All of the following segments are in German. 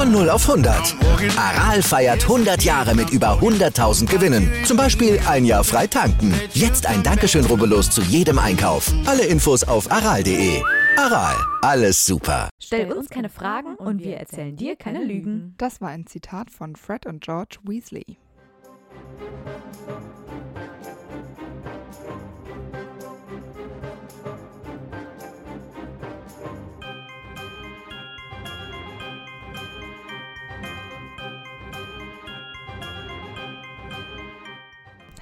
Von 0 auf 100. Aral feiert 100 Jahre mit über 100.000 Gewinnen. Zum Beispiel ein Jahr frei tanken. Jetzt ein Dankeschön, rubbellos zu jedem Einkauf. Alle Infos auf aral.de. Aral, alles super. Stell uns keine Fragen und wir erzählen dir keine Lügen. Das war ein Zitat von Fred und George Weasley.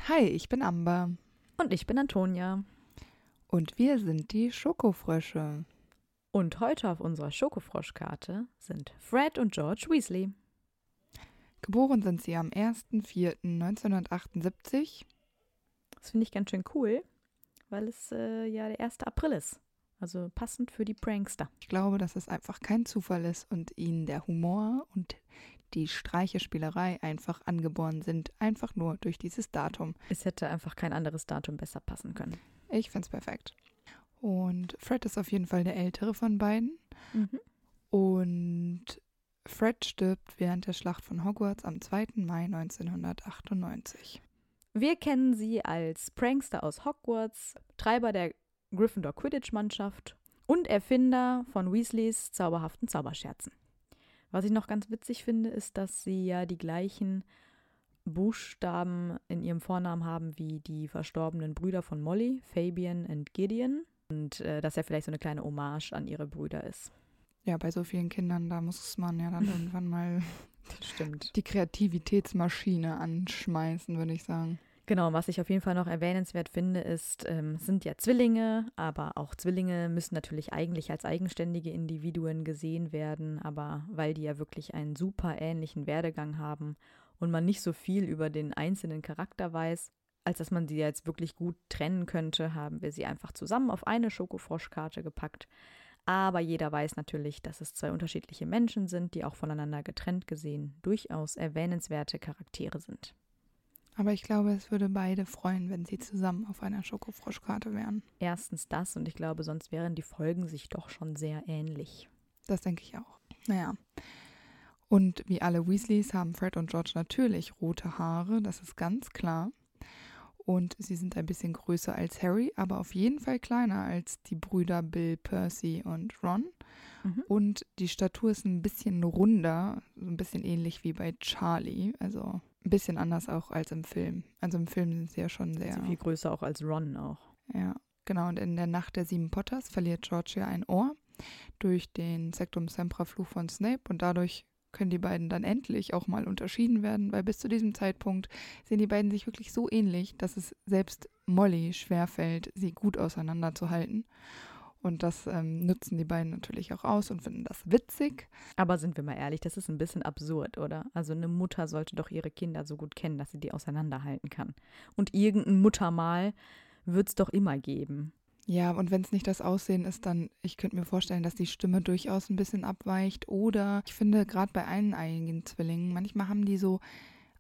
Hi, ich bin Amber Und ich bin Antonia. und wir sind die Schokofrösche. Und heute auf unserer Schokofroschkarte sind Fred und George Weasley. Geboren sind sie am 1.4.1978. Das finde ich ganz schön cool, weil es äh, ja der 1. April ist. Also passend für die Prankster. Ich glaube, dass es einfach kein Zufall ist und ihnen der Humor und die Streichespielerei einfach angeboren sind, einfach nur durch dieses Datum. Es hätte einfach kein anderes Datum besser passen können. Ich finde es perfekt. Und Fred ist auf jeden Fall der ältere von beiden. Mhm. Und Fred stirbt während der Schlacht von Hogwarts am 2. Mai 1998. Wir kennen sie als Prankster aus Hogwarts, Treiber der Gryffindor Quidditch-Mannschaft und Erfinder von Weasleys zauberhaften Zauberscherzen. Was ich noch ganz witzig finde, ist, dass sie ja die gleichen Buchstaben in ihrem Vornamen haben wie die verstorbenen Brüder von Molly, Fabian und Gideon. Und äh, dass er vielleicht so eine kleine Hommage an ihre Brüder ist. Ja, bei so vielen Kindern, da muss man ja dann irgendwann mal stimmt. die Kreativitätsmaschine anschmeißen, würde ich sagen. Genau, was ich auf jeden Fall noch erwähnenswert finde, ist, ähm, sind ja Zwillinge, aber auch Zwillinge müssen natürlich eigentlich als eigenständige Individuen gesehen werden, aber weil die ja wirklich einen super ähnlichen Werdegang haben und man nicht so viel über den einzelnen Charakter weiß, als dass man sie jetzt wirklich gut trennen könnte, haben wir sie einfach zusammen auf eine Schokofroschkarte gepackt. Aber jeder weiß natürlich, dass es zwei unterschiedliche Menschen sind, die auch voneinander getrennt gesehen durchaus erwähnenswerte Charaktere sind. Aber ich glaube, es würde beide freuen, wenn sie zusammen auf einer Schokofroschkarte wären. Erstens das und ich glaube, sonst wären die Folgen sich doch schon sehr ähnlich. Das denke ich auch. Naja. Und wie alle Weasleys haben Fred und George natürlich rote Haare, das ist ganz klar. Und sie sind ein bisschen größer als Harry, aber auf jeden Fall kleiner als die Brüder Bill, Percy und Ron. Mhm. Und die Statur ist ein bisschen runder, so ein bisschen ähnlich wie bei Charlie. Also ein bisschen anders auch als im Film. Also im Film sind sie ja schon sehr. Sie viel größer auch als Ron auch. Ja, genau. Und in der Nacht der sieben Potters verliert George ja ein Ohr durch den Sectum Sempra Fluch von Snape und dadurch können die beiden dann endlich auch mal unterschieden werden, weil bis zu diesem Zeitpunkt sehen die beiden sich wirklich so ähnlich, dass es selbst Molly schwerfällt, sie gut auseinanderzuhalten. Und das ähm, nutzen die beiden natürlich auch aus und finden das witzig. Aber sind wir mal ehrlich, das ist ein bisschen absurd, oder? Also eine Mutter sollte doch ihre Kinder so gut kennen, dass sie die auseinanderhalten kann. Und irgendein Muttermal wird es doch immer geben. Ja, und wenn es nicht das Aussehen ist, dann, ich könnte mir vorstellen, dass die Stimme durchaus ein bisschen abweicht. Oder ich finde, gerade bei eineinigen Zwillingen, manchmal haben die so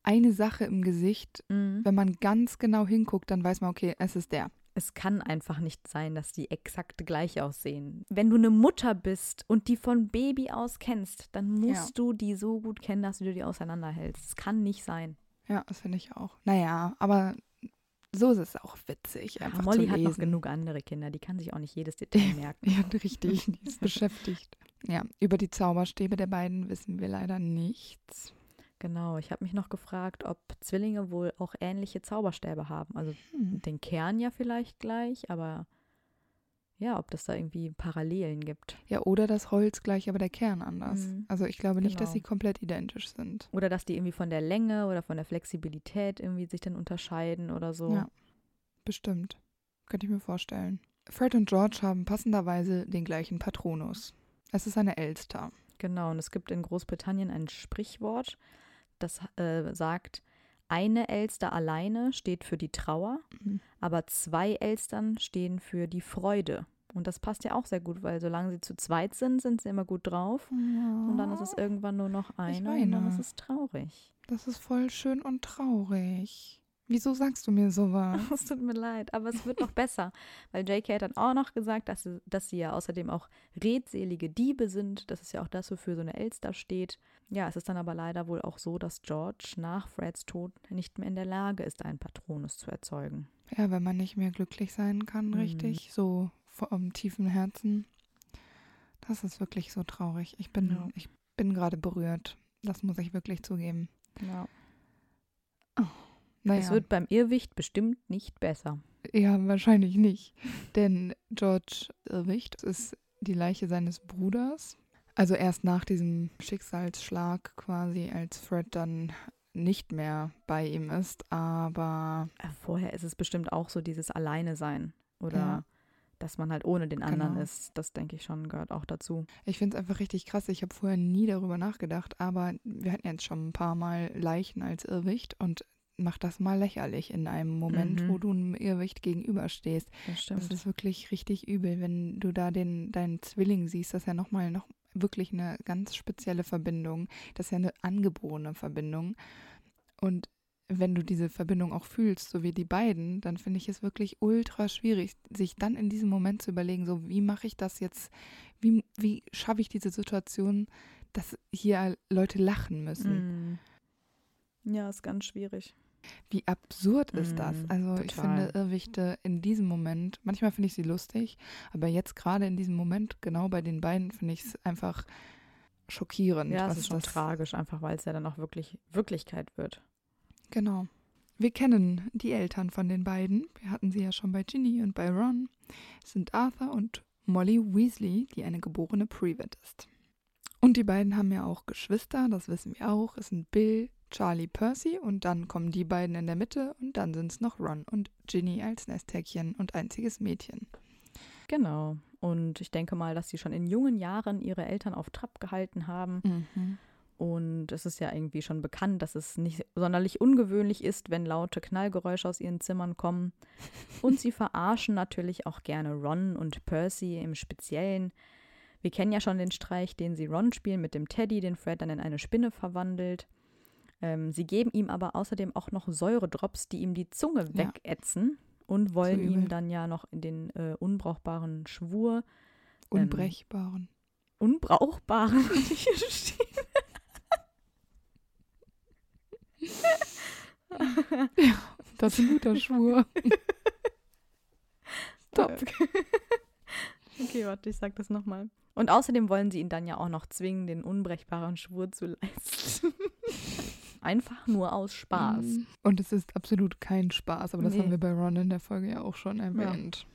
eine Sache im Gesicht. Mhm. Wenn man ganz genau hinguckt, dann weiß man, okay, es ist der. Es kann einfach nicht sein, dass die exakt gleich aussehen. Wenn du eine Mutter bist und die von Baby aus kennst, dann musst du die so gut kennen, dass du die auseinanderhältst. Es kann nicht sein. Ja, das finde ich auch. Naja, aber so ist es auch witzig, Ja, einfach Molly zu hat lesen. noch genug andere Kinder, die kann sich auch nicht jedes Detail merken. Ja, richtig, die ist beschäftigt. Ja, über die Zauberstäbe der beiden wissen wir leider nichts. Genau, ich habe mich noch gefragt, ob Zwillinge wohl auch ähnliche Zauberstäbe haben. Also Hm. den Kern ja vielleicht gleich, aber ja, ob das da irgendwie Parallelen gibt. Ja, oder das Holz gleich, aber der Kern anders. Mhm. Also ich glaube nicht, dass Genau. sie komplett identisch sind. Oder dass die irgendwie von der Länge oder von der Flexibilität irgendwie sich dann unterscheiden oder so. Ja, bestimmt. Könnte ich mir vorstellen. Fred und George haben passenderweise den gleichen Patronus. Es ist eine Elster. Genau, und es gibt in Großbritannien ein Sprichwort, das äh, sagt, eine Elster alleine steht für die Trauer, Mhm. aber zwei Elstern stehen für die Freude. Und das passt ja auch sehr gut, weil solange sie zu zweit sind, sind sie immer gut drauf. Und dann ist es irgendwann nur noch eine und dann ist es traurig. Das ist voll schön und traurig. Wieso sagst du mir sowas? Es tut mir leid, aber es wird noch besser, weil JK hat dann auch noch gesagt, dass sie, dass sie ja außerdem auch redselige Diebe sind. Das ist ja auch das, wofür so eine Elster steht. Ja, es ist dann aber leider wohl auch so, dass George nach Freds Tod nicht mehr in der Lage ist, einen Patronus zu erzeugen. Ja, wenn man nicht mehr glücklich sein kann, Mhm. richtig, so vom tiefen Herzen. Das ist wirklich so traurig. Ich bin, Ja. ich bin gerade berührt. Das muss ich wirklich zugeben. Ja. Naja, Es wird beim Irrwicht bestimmt nicht besser. ja, wahrscheinlich nicht. Denn George Irrwicht ist die Leiche seines Bruders. Also erst nach diesem Schicksalsschlag quasi, als Fred dann nicht mehr bei ihm ist, aber Äh, Vorher ist es bestimmt auch so dieses Alleine sein oder Ja. dass man halt ohne den anderen Genau. ist. Das denke ich schon gehört auch dazu. Ich finde es einfach richtig krass. Ich habe vorher nie darüber nachgedacht, aber wir hatten jetzt schon ein paar Mal Leichen als Irrwicht und mach das mal lächerlich in einem Moment, Mhm. wo du einem Irrwicht gegenüberstehst. Das stimmt. Das ist wirklich richtig übel, wenn du da den deinen Zwilling siehst. Das ist ja nochmal noch wirklich eine ganz spezielle Verbindung. Das ist ja eine angeborene Verbindung. Und wenn du diese Verbindung auch fühlst, so wie die beiden, dann finde ich es wirklich ultra schwierig, sich dann in diesem Moment zu überlegen, so wie mache ich das jetzt, wie, wie schaffe ich diese Situation, dass hier Leute lachen müssen. Mm. Ja, ist ganz schwierig. Wie absurd ist das? Mm, Also ich total. finde Irrwichte in diesem Moment, manchmal finde ich sie lustig, aber jetzt gerade in diesem Moment, genau bei den beiden, finde ich es einfach schockierend. Ja, es ist schon das- tragisch, einfach weil es ja dann auch wirklich Wirklichkeit wird. Genau. Wir kennen die Eltern von den beiden. Wir hatten sie ja schon bei Ginny und bei Ron. Es sind Arthur und Molly Weasley, die eine geborene Private ist. Und die beiden haben ja auch Geschwister, das wissen wir auch. Es sind Bill, Charlie, Percy und dann kommen die beiden in der Mitte und dann sind es noch Ron und Ginny als Nesthäkchen und einziges Mädchen. Genau. Und ich denke mal, dass sie schon in jungen Jahren ihre Eltern auf Trab gehalten haben. Mhm. Und es ist ja irgendwie schon bekannt, dass es nicht sonderlich ungewöhnlich ist, wenn laute Knallgeräusche aus ihren Zimmern kommen. Und sie verarschen natürlich auch gerne Ron und Percy im Speziellen. Wir kennen ja schon den Streich, den sie Ron spielen mit dem Teddy, den Fred dann in eine Spinne verwandelt. Ähm, sie geben ihm aber außerdem auch noch Säuredrops, die ihm die Zunge Ja. wegätzen und wollen übel. ihm dann ja noch in den äh, unbrauchbaren Schwur, Unbrechbaren. unbrauchbaren, hier stehen. Das ist ein guter Schwur. Stop. Okay, warte, ich sag das nochmal. Und außerdem wollen sie ihn dann ja auch noch zwingen, den unbrechbaren Schwur zu leisten. Einfach nur aus Spaß. Mm. Und es ist absolut kein Spaß, aber das Nee. haben wir bei Ron in der Folge ja auch schon erwähnt.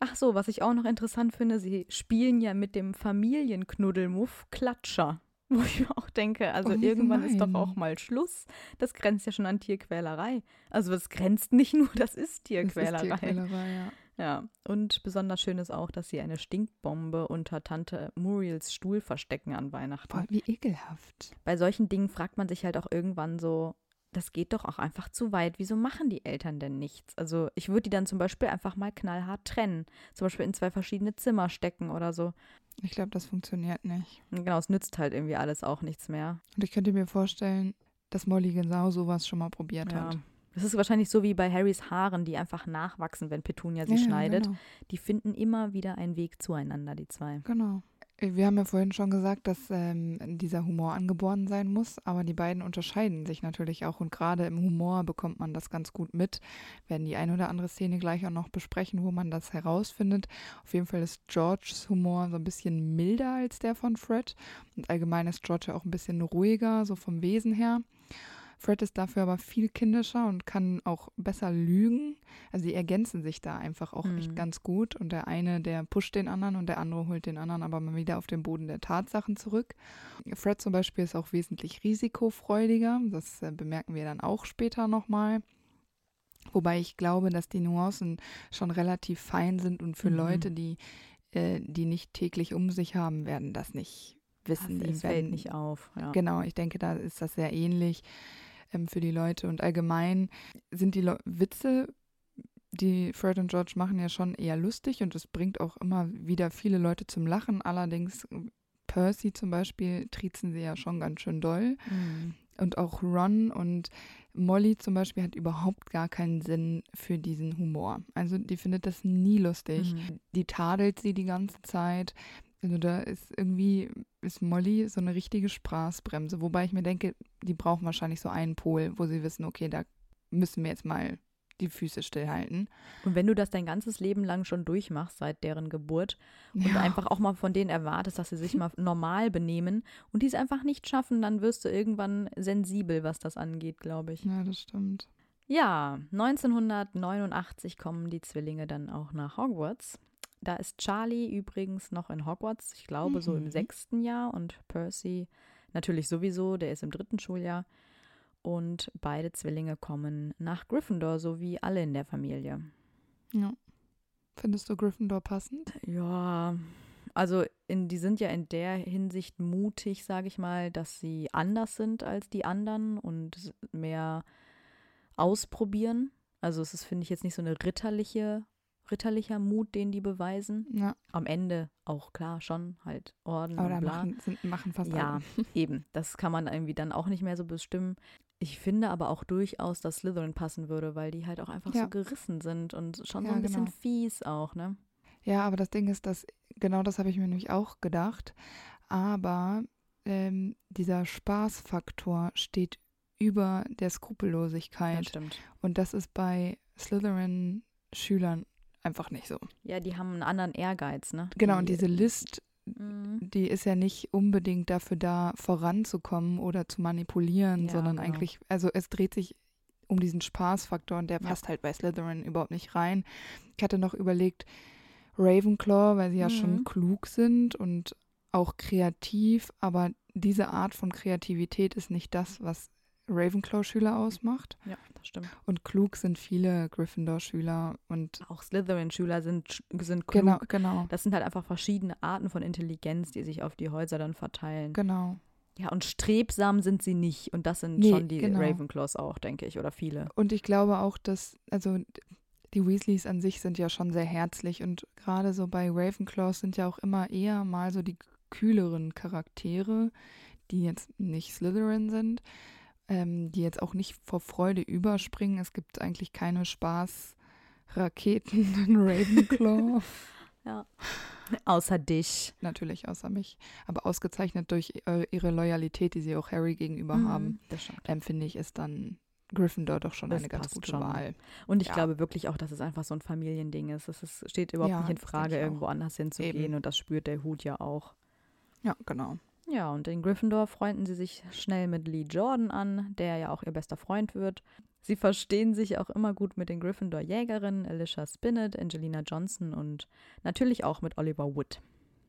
Ach so, was ich auch noch interessant finde, sie spielen ja mit dem Familienknuddelmuff Klatscher. Wo ich mir auch denke, also Oh, irgendwann ist doch gemein. auch mal Schluss. Das grenzt ja schon an Tierquälerei. Also es grenzt nicht nur, das ist Das ist Tierquälerei. Tierquälerei, ja. Ja, und besonders schön ist auch, dass sie eine Stinkbombe unter Tante Muriels Stuhl verstecken an Weihnachten. Boah, wie ekelhaft. Bei solchen Dingen fragt man sich halt auch irgendwann so, das geht doch auch einfach zu weit. Wieso machen die Eltern denn nichts? Also ich würde die dann zum Beispiel einfach mal knallhart trennen. Zum Beispiel in zwei verschiedene Zimmer stecken oder so. Ich glaube, das funktioniert nicht. Genau, es nützt halt irgendwie alles auch nichts mehr. Und ich könnte mir vorstellen, dass Molly genau sowas schon mal probiert Ja. hat. Das ist wahrscheinlich so wie bei Harrys Haaren, die einfach nachwachsen, wenn Petunia sie Ja, schneidet. Genau. Die finden immer wieder einen Weg zueinander, die zwei. genau. Wir haben ja vorhin schon gesagt, dass ähm, dieser Humor angeboren sein muss, aber die beiden unterscheiden sich natürlich auch und gerade im Humor bekommt man das ganz gut mit. Wir werden die ein oder andere Szene gleich auch noch besprechen, wo man das herausfindet. Auf jeden Fall ist Georges Humor so ein bisschen milder als der von Fred und allgemein ist George ja auch ein bisschen ruhiger, so vom Wesen her. Fred ist dafür aber viel kindischer und kann auch besser lügen. Also die ergänzen sich da einfach auch echt Mhm. ganz gut. Und der eine, der pusht den anderen und der andere holt den anderen aber mal wieder auf den Boden der Tatsachen zurück. Fred zum Beispiel ist auch wesentlich risikofreudiger. Das äh, bemerken wir dann auch später nochmal. Wobei ich glaube, dass die Nuancen schon relativ fein sind und für Mhm. Leute, die, äh, die nicht täglich um sich haben, werden das nicht wissen das, die. Fällt nicht auf. Ja. Genau, ich denke, da ist das sehr ähnlich ähm, für die Leute. Und allgemein sind die Le Witze, die Fred und George machen, ja schon eher lustig und es bringt auch immer wieder viele Leute zum Lachen. Allerdings Percy zum Beispiel triezen sie ja schon ganz schön doll. Mhm. Und auch Ron und Molly zum Beispiel hat überhaupt gar keinen Sinn für diesen Humor. Also die findet das nie lustig. Mhm. Die tadelt sie die ganze Zeit. Also da ist irgendwie, ist Molly so eine richtige Spaßbremse. Wobei ich mir denke, die brauchen wahrscheinlich so einen Pol, wo sie wissen, okay, da müssen wir jetzt mal die Füße stillhalten. Und wenn du das dein ganzes Leben lang schon durchmachst, seit deren Geburt, und Ja. einfach auch mal von denen erwartest, dass sie sich mal normal benehmen und die es einfach nicht schaffen, dann wirst du irgendwann sensibel, was das angeht, glaube ich. Ja, das stimmt. Ja, 1989 kommen die Zwillinge dann auch nach Hogwarts. Da ist Charlie übrigens noch in Hogwarts, ich glaube so im Mhm. sechsten Jahr und Percy natürlich sowieso, der ist im dritten Schuljahr. Und beide Zwillinge kommen nach Gryffindor, so wie alle in der Familie. Ja. Findest du Gryffindor passend? Ja, also in, die sind ja in der Hinsicht mutig, sage ich mal, dass sie anders sind als die anderen und mehr ausprobieren. Also es ist, finde ich, jetzt nicht so eine ritterliche, ritterlicher Mut, den die beweisen. Ja, Am Ende auch klar schon halt Orden aber da machen, sind, machen fast Ja, alle. eben. Das kann man irgendwie dann auch nicht mehr so bestimmen. Ich finde aber auch durchaus, dass Slytherin passen würde, weil die halt auch einfach Ja. so gerissen sind und schon so Ja, ein bisschen genau. fies auch, ne? Ja, aber das Ding ist, dass genau das habe ich mir nämlich auch gedacht. Aber ähm, dieser Spaßfaktor steht über der Skrupellosigkeit. stimmt. Und das ist bei Slytherin-Schülern einfach nicht so. Ja, die haben einen anderen Ehrgeiz, ne? Genau, die, und diese List, Mhm. die ist ja nicht unbedingt dafür da, voranzukommen oder zu manipulieren, Ja, sondern genau. eigentlich, also es dreht sich um diesen Spaßfaktor und der Ja. passt halt bei Slytherin überhaupt nicht rein. Ich hatte noch überlegt, Ravenclaw, weil sie ja schon Mhm. klug sind und auch kreativ, aber diese Art von Kreativität ist nicht das, was Ravenclaw-Schüler ausmacht. Ja, das stimmt. Und klug sind viele Gryffindor-Schüler und Auch Slytherin-Schüler sind, sind klug. genau, genau, Das sind halt einfach verschiedene Arten von Intelligenz, die sich auf die Häuser dann verteilen. genau. Ja, und strebsam sind sie nicht. Und das sind Nee, schon die genau. Ravenclaws auch, denke ich, oder viele. Und ich glaube auch, dass, also die Weasleys an sich sind ja schon sehr herzlich und gerade so bei Ravenclaws sind ja auch immer eher mal so die kühleren Charaktere, die jetzt nicht Slytherin sind, ähm, die jetzt auch nicht vor Freude überspringen. Es gibt eigentlich keine Spaßraketen in Ravenclaw, Außer dich. natürlich außer mich, aber ausgezeichnet durch äh, ihre Loyalität, die sie auch Harry gegenüber haben, Mhm, stimmt. ähm, finde ich, ist dann Gryffindor doch schon Das eine ganz gute schon. Wahl. Und ich Ja. glaube wirklich auch, dass es einfach so ein Familiending ist. Es ist, steht überhaupt Ja, nicht in Frage, irgendwo anders hinzugehen. Eben. Und das spürt der Hut ja auch. Ja, genau. Ja, und in Gryffindor freunden sie sich schnell mit Lee Jordan an, der ja auch ihr bester Freund wird. Sie verstehen sich auch immer gut mit den Gryffindor-Jägerinnen Alicia Spinnet, Angelina Johnson und natürlich auch mit Oliver Wood.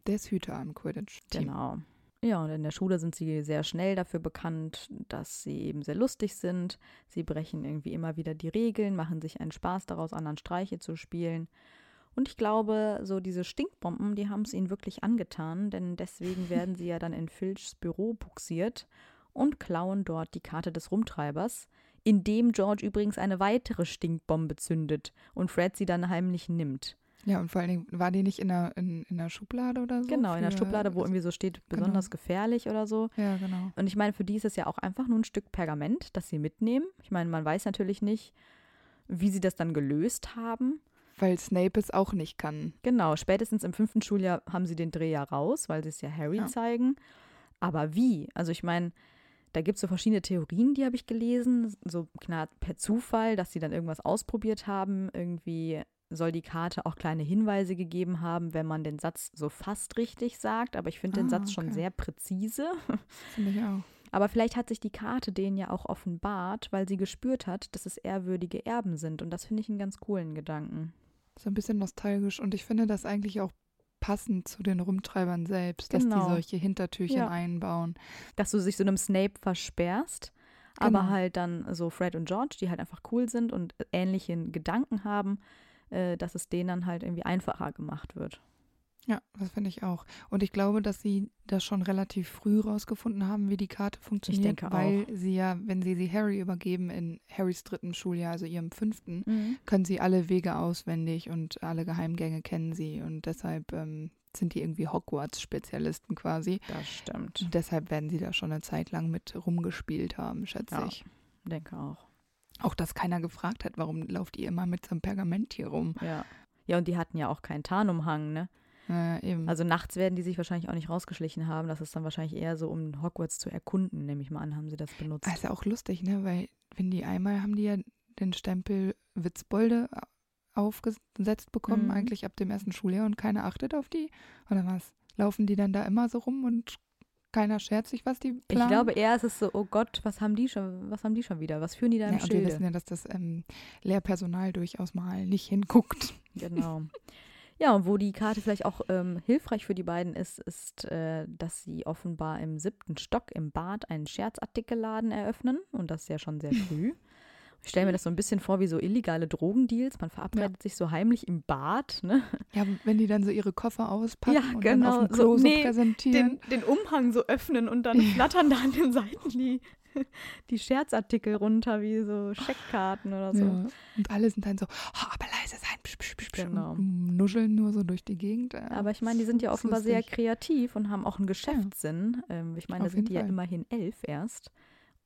Der ist Hüter im Quidditch-Team. Genau. Ja, und in der Schule sind sie sehr schnell dafür bekannt, dass sie eben sehr lustig sind. Sie brechen irgendwie immer wieder die Regeln, machen sich einen Spaß daraus, anderen Streiche zu spielen. Und ich glaube, so diese Stinkbomben, die haben es ihnen wirklich angetan, denn deswegen werden sie ja dann in Filchs Büro buxiert und klauen dort die Karte des Rumtreibers, indem George übrigens eine weitere Stinkbombe zündet und Fred sie dann heimlich nimmt. Ja, und vor allen Dingen, war die nicht in der, in, in der Schublade oder so? Genau, in der Schublade, wo irgendwie so steht, besonders gefährlich oder so. Ja, genau. Und ich meine, für die ist es ja auch einfach nur ein Stück Pergament, das sie mitnehmen. Ich meine, man weiß natürlich nicht, wie sie das dann gelöst haben. Weil Snape es auch nicht kann. Genau, spätestens im fünften Schuljahr haben sie den Dreh ja raus, weil sie es ja Harry Ja. zeigen. Aber wie? Also ich meine, da gibt es so verschiedene Theorien, die habe ich gelesen, so klar per Zufall, dass sie dann irgendwas ausprobiert haben. Irgendwie soll die Karte auch kleine Hinweise gegeben haben, wenn man den Satz so fast richtig sagt. Aber ich finde den Ah, Satz schon okay. sehr präzise. Finde ich auch. Aber vielleicht hat sich die Karte denen ja auch offenbart, weil sie gespürt hat, dass es ehrwürdige Erben sind. Und das finde ich einen ganz coolen Gedanken. So ein bisschen nostalgisch. Und ich finde das eigentlich auch passend zu den Rumtreibern selbst, dass Genau. die solche Hintertürchen Ja. einbauen. Dass du dich so einem Snape versperrst, aber Genau. halt dann so Fred und George, die halt einfach cool sind und ähnliche Gedanken haben, äh, dass es denen dann halt irgendwie einfacher gemacht wird. Ja, das finde ich auch. Und ich glaube, dass sie das schon relativ früh rausgefunden haben, wie die Karte funktioniert. denke weil auch. sie ja, wenn sie sie Harry übergeben in Harrys dritten Schuljahr, also ihrem fünften, Mhm. können sie alle Wege auswendig und alle Geheimgänge kennen sie. Und deshalb ähm, sind die irgendwie Hogwarts-Spezialisten quasi. Das stimmt. Und deshalb werden sie da schon eine Zeit lang mit rumgespielt haben, schätze Ja. ich. Denke auch. Auch, dass keiner gefragt hat, warum lauft ihr immer mit so einem Pergament hier rum? Ja. Ja, und die hatten ja auch keinen Tarnumhang, ne? Äh, eben. Also nachts werden die sich wahrscheinlich auch nicht rausgeschlichen haben. Das ist dann wahrscheinlich eher so, um Hogwarts zu erkunden, nehme ich mal an, haben sie das benutzt. Also auch lustig, ne? Weil wenn die einmal haben die ja den Stempel Witzbolde aufgesetzt bekommen, Mhm. eigentlich ab dem ersten Schuljahr und keiner achtet auf die. Oder was? Laufen die dann da immer so rum und keiner schert sich, was die planen? Ich glaube eher ist es so, oh Gott, was haben die schon, was haben die schon wieder? Was führen die da im ja, und wir Schilde? wissen ja, dass das ähm, Lehrpersonal durchaus mal nicht hinguckt. Genau. Ja, und wo die Karte vielleicht auch ähm, hilfreich für die beiden ist, ist, äh, dass sie offenbar im siebten Stock im Bad einen Scherzartikelladen eröffnen. Und das ist ja schon sehr früh. Ich stelle mir das so ein bisschen vor wie so illegale Drogendeals. Man verabredet sich so heimlich im Bad, ne? Ja, wenn die dann so ihre Koffer auspacken Ja, und genau. dann auf dem Klo so, nee, präsentieren. Den, den Umhang so öffnen und dann flattern da an den Seiten die, die Scherzartikel runter, wie so Scheckkarten oder so. Ja. Und alle sind dann so, oh, aber leise sein, psch, psch, psch, Genau. und nuscheln nur so durch die Gegend. Ja. Aber ich meine, die sind ja offenbar sehr kreativ und haben auch einen Geschäftssinn. Ähm, ich meine, da sind die ja Fall. immerhin elf erst.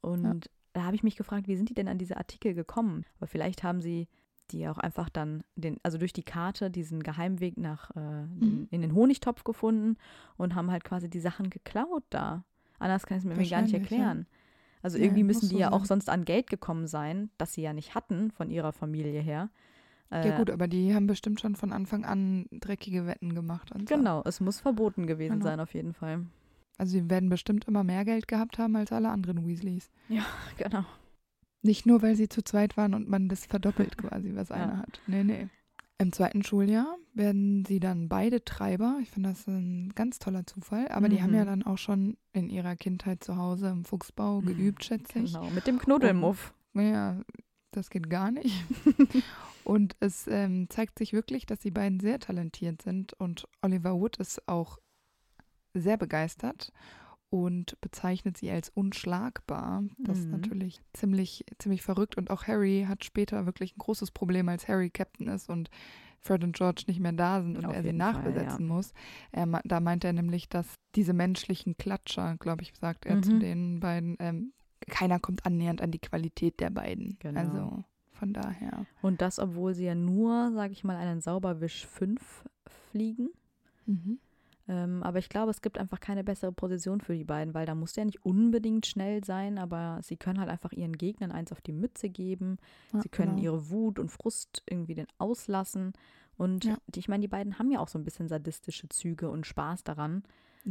Und da habe ich mich gefragt, wie sind die denn an diese Artikel gekommen? Aber vielleicht haben sie die auch einfach dann, den, also durch die Karte, diesen Geheimweg nach äh, Mhm. in den Honigtopf gefunden und haben halt quasi die Sachen geklaut da. Anders kann ich es mir gar nicht Wahrscheinlich, ja. Also Ja, irgendwie muss müssen die so ja auch sein. sonst an Geld gekommen sein, das sie ja nicht hatten von ihrer Familie her. Äh, Ja gut, aber die haben bestimmt schon von Anfang an dreckige Wetten gemacht. Und so. Genau, es muss verboten gewesen Genau. sein auf jeden Fall. Also sie werden bestimmt immer mehr Geld gehabt haben als alle anderen Weasleys. Genau. Nicht nur, weil sie zu zweit waren und man das verdoppelt quasi, was Ja. einer hat. Nee, nee. Im zweiten Schuljahr werden sie dann beide Treiber. Ich finde das ein ganz toller Zufall. Aber die haben Mhm. ja dann auch schon in ihrer Kindheit zu Hause im Fuchsbau geübt, schätze ich. Genau, mit dem Knuddelmuff. Ja, das geht gar nicht. und es ähm, zeigt sich wirklich, dass die beiden sehr talentiert sind und Oliver Wood ist auch sehr begeistert und bezeichnet sie als unschlagbar. Das ist Mhm. natürlich ziemlich, ziemlich verrückt und auch Harry hat später wirklich ein großes Problem, als Harry Captain ist und Fred und George nicht mehr da sind und Auf er sie Fall, nachbesetzen muss. Er, da meint er nämlich, dass diese menschlichen Klatscher, glaube ich, sagt er zu Mhm. den beiden, ähm, keiner kommt annähernd an die Qualität der beiden. Genau. Also von daher. Und das, obwohl sie ja nur, sage ich mal, einen Sauberwisch 5 fliegen. Mhm. Ähm, aber ich glaube, es gibt einfach keine bessere Position für die beiden, weil da muss ja nicht unbedingt schnell sein, aber sie können halt einfach ihren Gegnern eins auf die Mütze geben. Ja, sie können genau. ihre Wut und Frust irgendwie den auslassen. Und Ja. die, ich meine, die beiden haben ja auch so ein bisschen sadistische Züge und Spaß daran.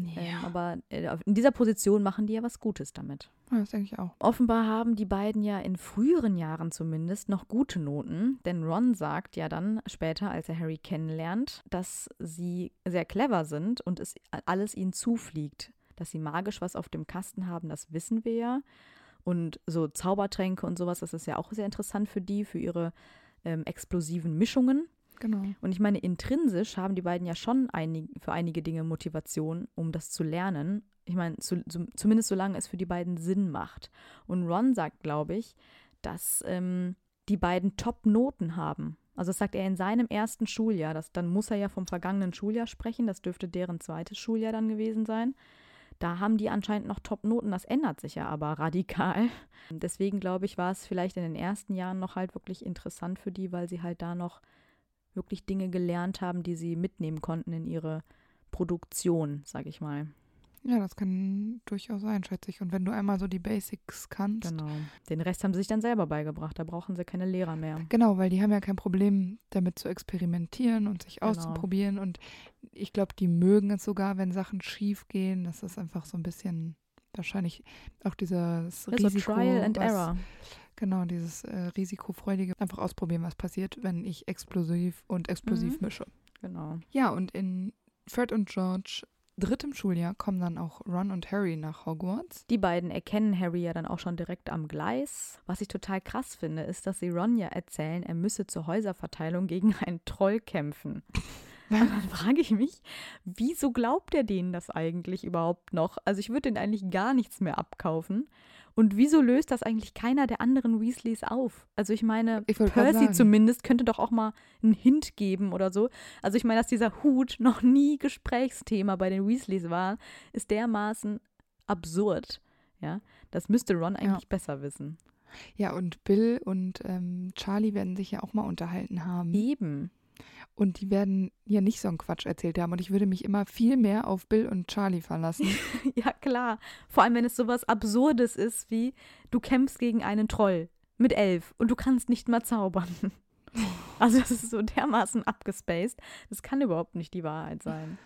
Ähm, Ja, aber äh, in dieser Position machen die ja was Gutes damit. ja, das denke ich auch. Offenbar haben die beiden ja in früheren Jahren zumindest noch gute Noten, denn Ron sagt ja dann später, als er Harry kennenlernt, dass sie sehr clever sind und es alles ihnen zufliegt. Dass sie magisch was auf dem Kasten haben, das wissen wir ja. Und so Zaubertränke und sowas, das ist ja auch sehr interessant für die, für ihre ähm, explosiven Mischungen. Genau. Und ich meine, intrinsisch haben die beiden ja schon einig, für einige Dinge Motivation, um das zu lernen. Ich meine, zu, zu, zumindest solange es für die beiden Sinn macht. Und Ron sagt, glaube ich, dass ähm, die beiden Top-Noten haben. Also das sagt er in seinem ersten Schuljahr. Das, dann muss er ja vom vergangenen Schuljahr sprechen. Das dürfte deren zweites Schuljahr dann gewesen sein. Da haben die anscheinend noch Top-Noten. Das ändert sich ja aber radikal. Deswegen glaube ich, war es vielleicht in den ersten Jahren noch halt wirklich interessant für die, weil sie halt da noch wirklich Dinge gelernt haben, die sie mitnehmen konnten in ihre Produktion, sage ich mal. Ja, das kann durchaus sein, schätze ich. Und wenn du einmal so die Basics kannst. Genau. Den Rest haben sie sich dann selber beigebracht. Da brauchen sie keine Lehrer mehr. Genau, weil die haben ja kein Problem damit zu experimentieren und sich Genau. auszuprobieren. Und ich glaube, die mögen es sogar, wenn Sachen schief gehen. Das ist einfach so ein bisschen wahrscheinlich auch dieses Ja, so Risiko. Trial and Error. Genau, dieses äh, risikofreudige. Einfach ausprobieren, was passiert, wenn ich explosiv und explosiv Mhm. mische. Genau. Ja, und in Fred und George drittem Schuljahr kommen dann auch Ron und Harry nach Hogwarts. Die beiden erkennen Harry ja dann auch schon direkt am Gleis. Was ich total krass finde, ist, dass sie Ron ja erzählen, er müsse zur Häuserverteilung gegen einen Troll kämpfen. Und dann frage ich mich, wieso glaubt er denen das eigentlich überhaupt noch? Also ich würde denen eigentlich gar nichts mehr abkaufen. Und wieso löst das eigentlich keiner der anderen Weasleys auf? Also ich meine, Ich Percy zumindest könnte doch auch mal einen Hint geben oder so. Also ich meine, dass dieser Hut noch nie Gesprächsthema bei den Weasleys war, ist dermaßen absurd. Ja, das müsste Ron eigentlich besser wissen. Ja, und Bill und ähm, Charlie werden sich ja auch mal unterhalten haben. Eben. Und die werden ja nicht so einen Quatsch erzählt haben. Und ich würde mich immer viel mehr auf Bill und Charlie verlassen. Ja, klar. Vor allem, wenn es sowas Absurdes ist wie, du kämpfst gegen einen Troll mit elf und du kannst nicht mal zaubern. Also das ist so dermaßen abgespaced. Das kann überhaupt nicht die Wahrheit sein.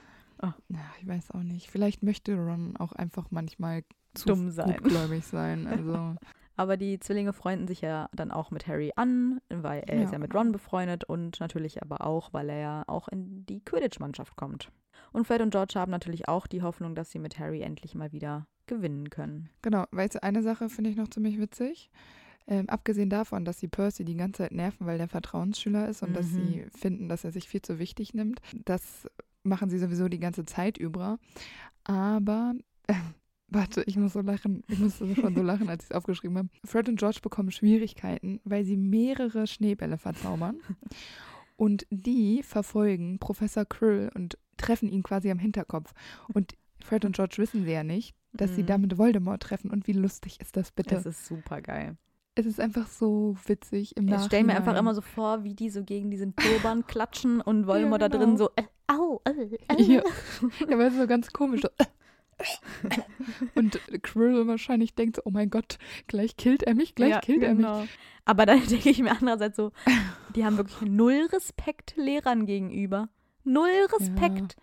Ja, ich weiß auch nicht. Vielleicht möchte Ron auch einfach manchmal zu Dumm sein. gutgläubig sein. Also, Aber die Zwillinge freunden sich ja dann auch mit Harry an, weil er ist Ja. ja mit Ron befreundet und natürlich aber auch, weil er ja auch in die Quidditch-Mannschaft kommt. Und Fred und George haben natürlich auch die Hoffnung, dass sie mit Harry endlich mal wieder gewinnen können. genau. Weißt du, eine Sache finde ich noch ziemlich witzig. Ähm, abgesehen davon, dass sie Percy die ganze Zeit nerven, weil der Vertrauensschüler ist und dass Mhm. sie finden, dass er sich viel zu wichtig nimmt. Das machen sie sowieso die ganze Zeit über. Aber, warte, ich muss so lachen. Ich musste schon so lachen, als ich es aufgeschrieben habe. Fred und George bekommen Schwierigkeiten, weil sie mehrere Schneebälle verzaubern. Und die verfolgen Professor Krill und treffen ihn quasi am Hinterkopf. Und Fred und George wissen sie ja nicht, dass sie Mhm. damit Voldemort treffen. Und wie lustig ist das bitte? Das ist super geil. Es ist einfach so witzig im Ich Nachhinein. stelle mir einfach immer so vor, wie die so gegen diesen Turban klatschen und Voldemort da genau. drin so, äh, au, äh, äh. Ja, ja weil es so ganz komisch. So. Und Krill wahrscheinlich denkt so, oh mein Gott, gleich killt er mich, gleich Ja, killt er mich. genau. Aber dann denke ich mir andererseits so, die haben wirklich null Respekt Lehrern gegenüber. Null Respekt.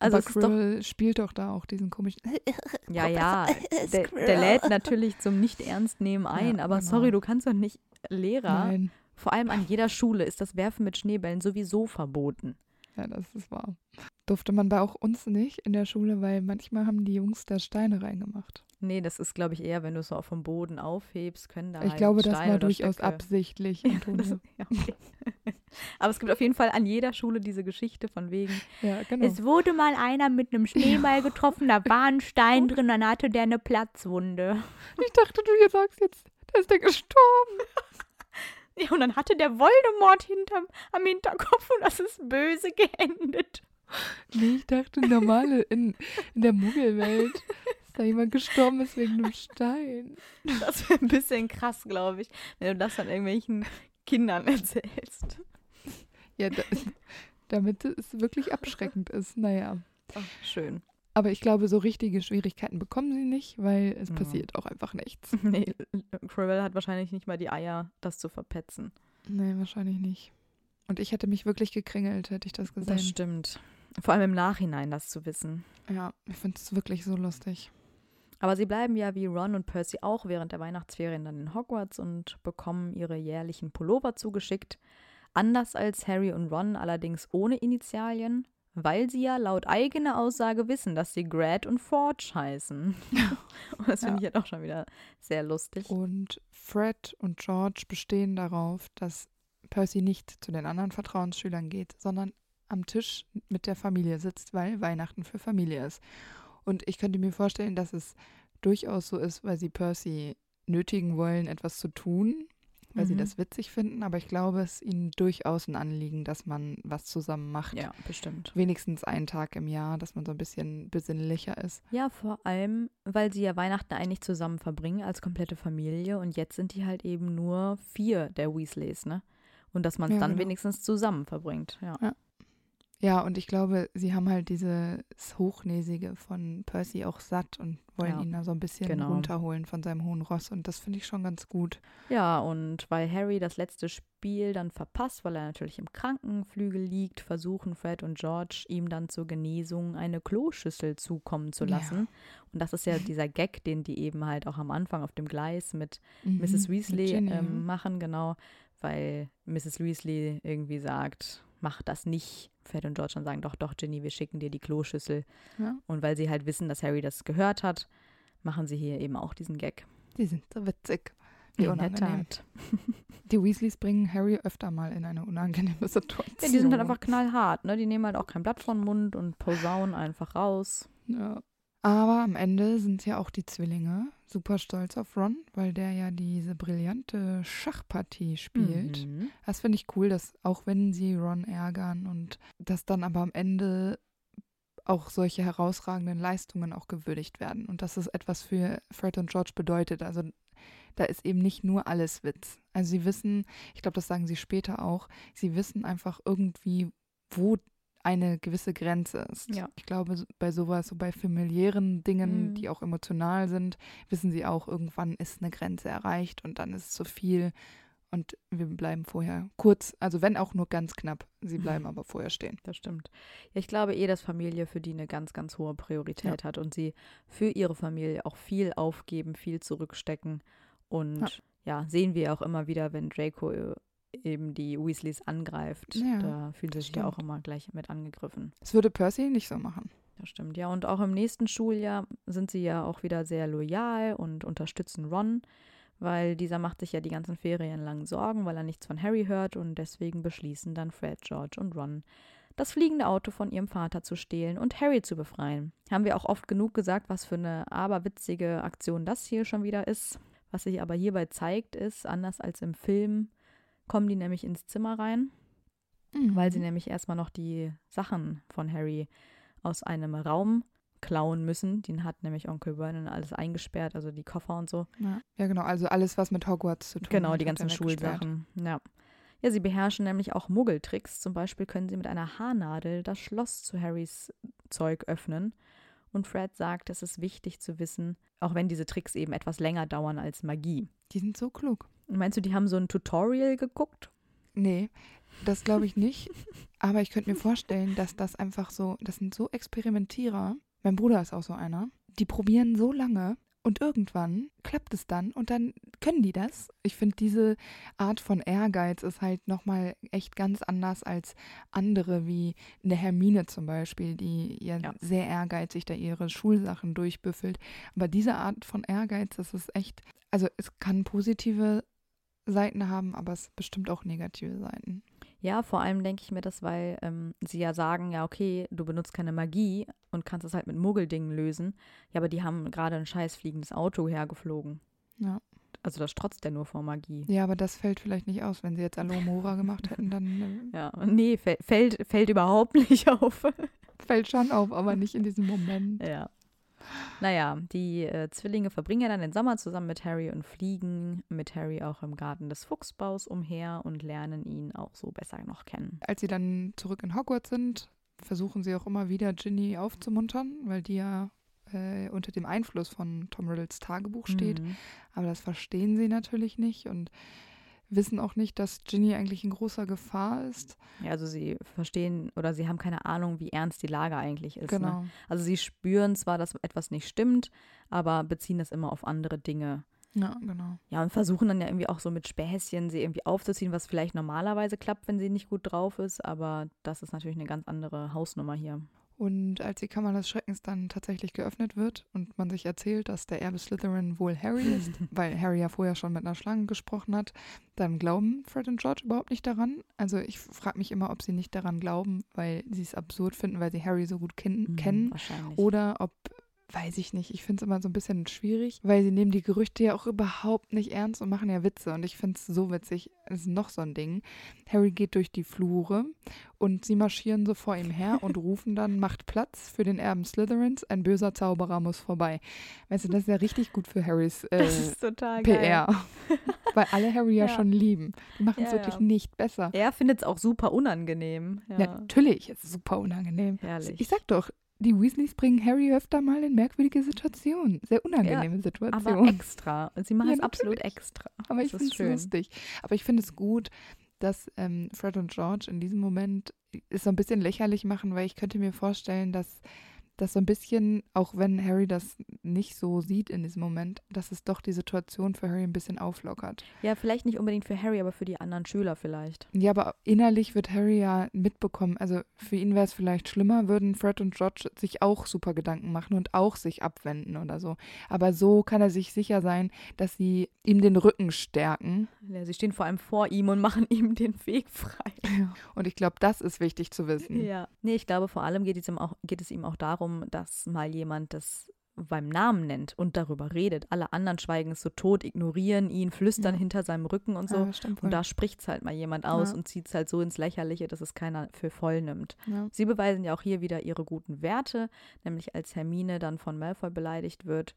Also Aber es ist doch, Krill spielt doch da auch diesen komischen. ja, ja, der, der lädt natürlich zum Nicht-Ernst-Nehmen ein, Ja, aber genau. sorry, du kannst doch nicht Lehrer, Nein, vor allem an jeder Schule ist das Werfen mit Schneebällen sowieso verboten. Ja, das ist wahr. Durfte man bei auch uns nicht in der Schule, weil manchmal haben die Jungs da Steine reingemacht. Nee, das ist, glaube ich, eher, wenn du es so vom Boden aufhebst, können da ich halt glaube, das Steine war oder durchaus Stöcke. absichtlich. Ja, das, ja, okay. Aber es gibt auf jeden Fall an jeder Schule diese Geschichte von wegen, ja, genau. Es wurde mal einer mit einem Schneeball getroffen, da war ein Stein drin, dann hatte der eine Platzwunde. Ich dachte, du hier sagst jetzt, da ist der gestorben. Ja, und dann hatte der Voldemort hinterm, am Hinterkopf und das ist böse geendet. Nee, ich dachte, normale in, in der Muggelwelt ist da jemand gestorben ist wegen einem Stein. Das wäre ein bisschen krass, glaube ich, wenn du das dann irgendwelchen Kindern erzählst. Ja, da, damit es wirklich abschreckend ist. Naja. Ach, schön. Aber ich glaube, so richtige Schwierigkeiten bekommen sie nicht, weil es Ja. passiert auch einfach nichts. Nee, Quirrell hat wahrscheinlich nicht mal die Eier, das zu verpetzen. Nee, wahrscheinlich nicht. Und ich hätte mich wirklich gekringelt, hätte ich das gesehen. Das stimmt. Vor allem im Nachhinein das zu wissen. Ja, ich finde es wirklich so lustig. Aber sie bleiben ja wie Ron und Percy auch während der Weihnachtsferien dann in Hogwarts und bekommen ihre jährlichen Pullover zugeschickt. Anders als Harry und Ron allerdings ohne Initialien, weil sie ja laut eigener Aussage wissen, dass sie Grad und Forge heißen. und das finde ich ja doch schon wieder sehr lustig. Und Fred und George bestehen darauf, dass Percy nicht zu den anderen Vertrauensschülern geht, sondern am Tisch mit der Familie sitzt, weil Weihnachten für Familie ist. Und ich könnte mir vorstellen, dass es durchaus so ist, weil sie Percy nötigen wollen, etwas zu tun, weil sie Mhm. das witzig finden. Aber ich glaube, es ist ihnen durchaus ein Anliegen, dass man was zusammen macht. Ja, bestimmt. Wenigstens einen Tag im Jahr, dass man so ein bisschen besinnlicher ist. Ja, vor allem, weil sie ja Weihnachten eigentlich zusammen verbringen als komplette Familie und jetzt sind die halt eben nur vier der Weasleys, ne? Und dass man es Ja, dann genau. wenigstens zusammen verbringt, ja. Ja, und ich glaube, sie haben halt dieses Hochnäsige von Percy auch satt und wollen Ja, ihn da so ein bisschen genau. runterholen von seinem hohen Ross. Und das finde ich schon ganz gut. Ja, und weil Harry das letzte Spiel dann verpasst, weil er natürlich im Krankenflügel liegt, versuchen Fred und George ihm dann zur Genesung eine Kloschüssel zukommen zu Ja. lassen. Und das ist ja dieser Gag, den die eben halt auch am Anfang auf dem Gleis mit Mhm, Mrs. mit Weasley Ginny, ähm, machen, genau, weil Mrs. Weasley irgendwie sagt, mach das nicht. Fred und George dann sagen, doch, doch, Ginny, wir schicken dir die Kloschüssel. Ja, Und weil sie halt wissen, dass Harry das gehört hat, machen sie hier eben auch diesen Gag. die sind so witzig. Wie In unangenehm. Die Weasleys bringen Harry öfter mal in eine unangenehme Situation. Ja, die sind halt einfach knallhart, ne? Die nehmen halt auch kein Blatt den Mund und posaunen einfach raus. Ja. Aber am Ende sind ja auch die Zwillinge super stolz auf Ron, weil der ja diese brillante Schachpartie spielt. Mhm. Das finde ich cool, dass auch wenn sie Ron ärgern und dass dann aber am Ende auch solche herausragenden Leistungen auch gewürdigt werden und dass es etwas für Fred und George bedeutet. Also da ist eben nicht nur alles Witz. Also sie wissen, ich glaube, das sagen sie später auch, sie wissen einfach irgendwie, wo eine gewisse Grenze ist. Ja. Ich glaube, bei sowas, so bei familiären Dingen, Mhm. die auch emotional sind, wissen sie auch, irgendwann ist eine Grenze erreicht und dann ist es zu viel und wir bleiben vorher kurz, also wenn auch nur ganz knapp, sie bleiben aber vorher stehen. Das stimmt. Ja, ich glaube eh, dass Familie für die eine ganz, ganz hohe Priorität hat und sie für ihre Familie auch viel aufgeben, viel zurückstecken. Und ja, sehen wir auch immer wieder, wenn Draco äh, eben die Weasleys angreift. Ja, da fühlen sie das sich ja auch immer gleich mit angegriffen. Das würde Percy nicht so machen. Das stimmt, ja. Und auch im nächsten Schuljahr sind sie ja auch wieder sehr loyal und unterstützen Ron, weil dieser macht sich ja die ganzen Ferien lang Sorgen, weil er nichts von Harry hört und deswegen beschließen dann Fred, George und Ron, das fliegende Auto von ihrem Vater zu stehlen und Harry zu befreien. Haben wir auch oft genug gesagt, was für eine aberwitzige Aktion das hier schon wieder ist. Was sich aber hierbei zeigt, ist, anders als im Film, kommen die nämlich ins Zimmer rein weil sie nämlich erstmal noch die Sachen von Harry aus einem Raum klauen müssen. Den hat nämlich Onkel Vernon alles eingesperrt, also die Koffer und so. Ja, ja genau, also alles, was mit Hogwarts zu tun Genau, hat. die hat er ganzen. Schulsachen. Ja. Ja, sie beherrschen nämlich auch Muggeltricks. Zum Beispiel können sie mit einer Haarnadel das Schloss zu Harrys Zeug öffnen. Und Fred sagt, es ist wichtig zu wissen, auch wenn diese Tricks eben etwas länger dauern als Magie. Die sind so klug. Meinst du, die haben so ein Tutorial geguckt? Nee, das glaube ich nicht. Aber ich könnte mir vorstellen, dass das einfach so, das sind so Experimentierer. Mein Bruder ist auch so einer. Die probieren so lange und irgendwann klappt es dann und dann können die das. Ich finde, diese Art von Ehrgeiz ist halt nochmal echt ganz anders als andere, wie eine Hermine zum Beispiel, die ja, Ja. sehr ehrgeizig da ihre Schulsachen durchbüffelt. Aber diese Art von Ehrgeiz, das ist echt, also es kann positive Seiten haben, aber es bestimmt auch negative Seiten. Ja, vor allem denke ich mir das, weil ähm, sie ja sagen, ja, okay, du benutzt keine Magie und kannst es halt mit Muggeldingen lösen. Ja, aber die haben gerade ein scheiß fliegendes Auto hergeflogen. Ja. Also das strotzt ja nur vor Magie. Ja, aber das fällt vielleicht nicht aus. Wenn sie jetzt Alomora gemacht hätten, dann Ja, nee, fäll- fällt, fällt überhaupt nicht auf. äh, fällt schon auf, aber nicht in diesem Moment. ja. Naja, die äh, Zwillinge verbringen ja dann den Sommer zusammen mit Harry und fliegen mit Harry auch im Garten des Fuchsbaus umher und lernen ihn auch so besser noch kennen. Als sie dann zurück in Hogwarts sind, versuchen sie auch immer wieder Ginny aufzumuntern, weil die ja äh, unter dem Einfluss von Tom Riddles Tagebuch steht. Mhm. Aber das verstehen sie natürlich nicht und wissen auch nicht, dass Ginny eigentlich in großer Gefahr ist. Ja, also sie verstehen oder sie haben keine Ahnung, wie ernst die Lage eigentlich ist. Ne? Genau. Also sie spüren zwar, dass etwas nicht stimmt, aber beziehen das immer auf andere Dinge. Ja, genau. Ja, und versuchen dann ja irgendwie auch so mit Späßchen sie irgendwie aufzuziehen, was vielleicht normalerweise klappt, wenn sie nicht gut drauf ist, aber das ist natürlich eine ganz andere Hausnummer hier. Und als die Kammer des Schreckens dann tatsächlich geöffnet wird und man sich erzählt, dass der Erbe Slytherin wohl Harry ist, weil Harry ja vorher schon mit einer Schlange gesprochen hat, dann glauben Fred und George überhaupt nicht daran. Also ich frage mich immer, ob sie nicht daran glauben, weil sie es absurd finden, weil sie Harry so gut ken Mhm, kennen. Oder ob, weiß ich nicht, ich finde es immer so ein bisschen schwierig, weil sie nehmen die Gerüchte ja auch überhaupt nicht ernst und machen ja Witze. Und ich finde es so witzig, es ist noch so ein Ding. Harry geht durch die Flure und sie marschieren so vor ihm her und rufen dann, macht Platz für den Erben Slytherins, ein böser Zauberer muss vorbei. Weißt du, das ist ja richtig gut für Harrys äh, das ist total geil. PR. weil alle Harry ja, Ja. schon lieben. Die machen es Ja, wirklich ja. nicht besser. Er findet es auch super unangenehm. Natürlich, es ist super unangenehm. herrlich. Ich sag doch, die Weasleys bringen Harry öfter mal in merkwürdige Situationen. Sehr unangenehme aber Situationen. extra. Und sie machen Ja, es absolut extra. Aber ich das finde ist es lustig. Aber ich finde es gut, dass ähm, Fred und George in diesem Moment es so ein bisschen lächerlich machen, weil ich könnte mir vorstellen, dass dass so ein bisschen, auch wenn Harry das nicht so sieht in diesem Moment, dass es doch die Situation für Harry ein bisschen auflockert. Ja, vielleicht nicht unbedingt für Harry, aber für die anderen Schüler vielleicht. Ja, aber innerlich wird Harry ja mitbekommen. Also für ihn wäre es vielleicht schlimmer, würden Fred und George sich auch super Gedanken machen und auch sich abwenden oder so. Aber so kann er sich sicher sein, dass sie ihm den Rücken stärken. Ja, sie stehen vor allem vor ihm und machen ihm den Weg frei. Ja. Und ich glaube, das ist wichtig zu wissen. Ja. Nee, ich glaube, vor allem geht es ihm auch, geht es ihm auch darum, dass mal jemand das beim Namen nennt und darüber redet. Alle anderen schweigen es so tot, ignorieren ihn, flüstern Ja. hinter seinem Rücken und so. Ja, wohl. und da spricht es halt mal jemand aus Ja. und zieht es halt so ins Lächerliche, dass es keiner für voll nimmt. Sie beweisen ja auch hier wieder ihre guten Werte, nämlich als Hermine dann von Malfoy beleidigt wird,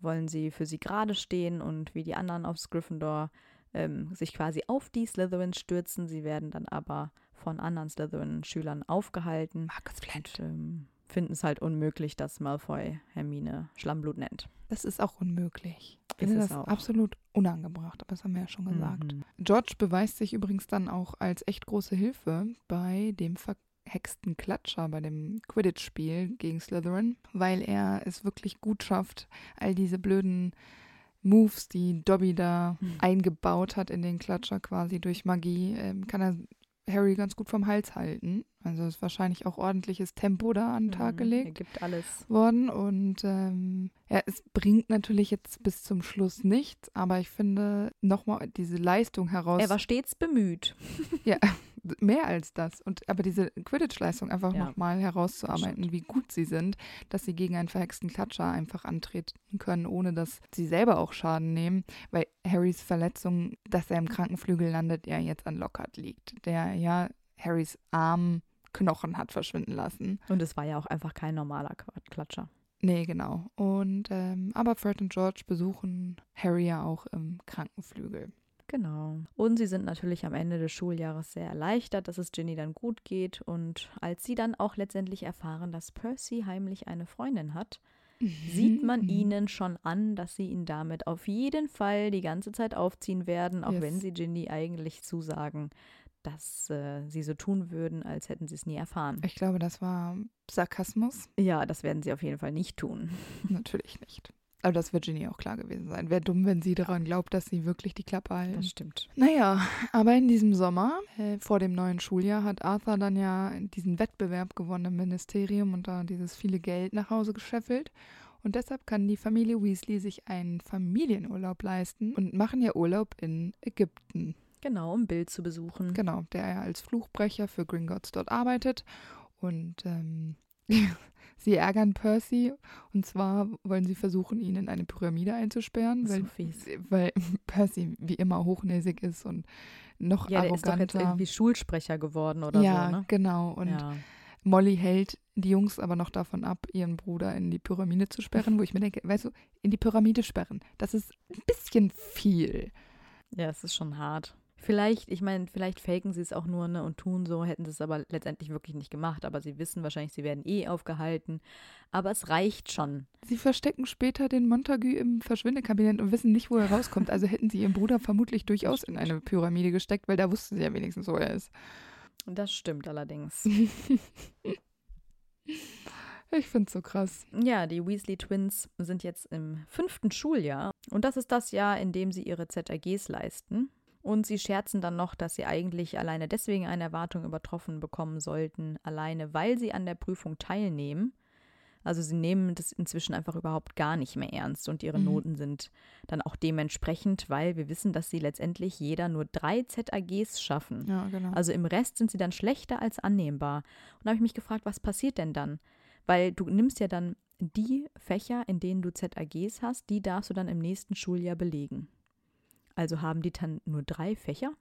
wollen sie für sie gerade stehen und wie die anderen aufs Gryffindor ähm, sich quasi auf die Slytherins stürzen. Sie werden dann aber von anderen Slytherin-Schülern aufgehalten Markus Flint. und ähm, finden es halt unmöglich, dass Malfoy Hermine Schlammblut nennt. Das ist auch unmöglich. Ich Ist finde das auch. absolut unangebracht, aber das haben wir ja schon gesagt. Mhm. George beweist sich übrigens dann auch als echt große Hilfe bei dem verhexten Klatscher, bei dem Quidditch-Spiel gegen Slytherin, weil er es wirklich gut schafft, all diese blöden Moves, die Dobby da Mhm. eingebaut hat in den Klatscher quasi durch Magie, ähm, kann er Harry ganz gut vom Hals halten. Also ist wahrscheinlich auch ordentliches Tempo da an den Tag Mhm. gelegt Er gibt alles. worden und ähm, ja, es bringt natürlich jetzt bis zum Schluss nichts, aber ich finde nochmal diese Leistung heraus, Er war stets bemüht. ja, mehr als das und aber diese Quidditch-Leistung einfach Ja, nochmal herauszuarbeiten, wie gut sie sind, dass sie gegen einen verhexten Klatscher einfach antreten können, ohne dass sie selber auch Schaden nehmen, weil Harrys Verletzung, dass er im Krankenflügel landet, ja jetzt an Lockhart liegt, der ja Harrys Arm Knochen hat verschwinden lassen. Und es war ja auch einfach kein normaler Klatscher. Nee, genau. Und ähm, aber Fred und George besuchen Harry ja auch im Krankenflügel. Genau. Und sie sind natürlich am Ende des Schuljahres sehr erleichtert, dass es Ginny dann gut geht. Und als sie dann auch letztendlich erfahren, dass Percy heimlich eine Freundin hat, sieht man Mhm. ihnen schon an, dass sie ihn damit auf jeden Fall die ganze Zeit aufziehen werden, auch Yes. wenn sie Ginny eigentlich zusagen, dass äh, sie so tun würden, als hätten sie es nie erfahren. Ich glaube, das war Sarkasmus. Ja, das werden sie auf jeden Fall nicht tun. Natürlich nicht. Aber das wird Ginny auch klar gewesen sein. Wäre dumm, wenn sie daran glaubt, dass sie wirklich die Klappe halten. Das stimmt. Naja, aber in diesem Sommer, äh, vor dem neuen Schuljahr, hat Arthur dann ja diesen Wettbewerb gewonnen im Ministerium und da dieses viele Geld nach Hause gescheffelt. Und deshalb kann die Familie Weasley sich einen Familienurlaub leisten und machen ja Urlaub in Ägypten. Genau, um Bild zu besuchen. Genau, der ja als Fluchbrecher für Gringotts dort arbeitet. Und ähm, sie ärgern Percy. Und zwar wollen sie versuchen, ihn in eine Pyramide einzusperren, So weil, fies. weil Percy wie immer hochnäsig ist und noch Ja, der ist doch jetzt arroganter. irgendwie Schulsprecher geworden oder ja, so, ne? genau. Und ja. Molly hält die Jungs aber noch davon ab, ihren Bruder in die Pyramide zu sperren, wo ich mir denke, weißt du, in die Pyramide sperren, das ist ein bisschen viel. Ja, es ist schon hart. Vielleicht, ich meine, vielleicht faken sie es auch nur ne, und tun so, hätten sie es aber letztendlich wirklich nicht gemacht. Aber sie wissen wahrscheinlich, sie werden eh aufgehalten. Aber es reicht schon. Sie verstecken später den Montagu im Verschwindekabinett und wissen nicht, wo er rauskommt. Also hätten sie ihren Bruder vermutlich durchaus in eine Pyramide gesteckt, weil da wussten sie ja wenigstens, wo er ist. Das stimmt allerdings. Ich find's so krass. Ja, die Weasley Twins sind jetzt im fünften Schuljahr. Und das ist das Jahr, in dem sie ihre ZAGs leisten. Und sie scherzen dann noch, dass sie eigentlich alleine deswegen eine Erwartung übertroffen bekommen sollten, alleine weil sie an der Prüfung teilnehmen. Also sie nehmen das inzwischen einfach überhaupt gar nicht mehr ernst und ihre Mhm. Noten sind dann auch dementsprechend, weil wir wissen, dass sie letztendlich jeder nur drei ZAGs schaffen. Ja, genau. Also im Rest sind sie dann schlechter als annehmbar. Und da habe ich mich gefragt, was passiert denn dann? Weil du nimmst ja dann die Fächer, in denen du ZAGs hast, die darfst du dann im nächsten Schuljahr belegen. Also haben die dann nur drei Fächer?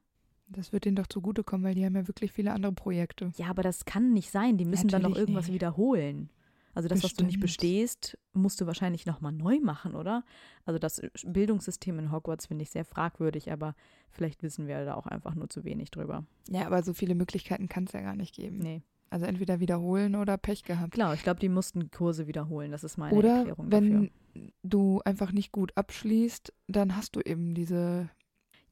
das wird denen doch zugutekommen, weil die haben ja wirklich viele andere Projekte. Ja, aber das kann nicht sein. Die müssen dann noch Natürlich irgendwas nicht. wiederholen. Also das, was du nicht Bestimmt. bestehst, musst du wahrscheinlich nochmal neu machen, oder? Also das Bildungssystem in Hogwarts finde ich sehr fragwürdig, aber vielleicht wissen wir da auch einfach nur zu wenig drüber. Ja, aber so viele Möglichkeiten kann es ja gar nicht geben. Nee. Also entweder wiederholen oder Pech gehabt. Klar, ich glaube, die mussten Kurse wiederholen. Das ist meine Oder Erklärung wenn dafür. Du einfach nicht gut abschließt, dann hast du eben diese.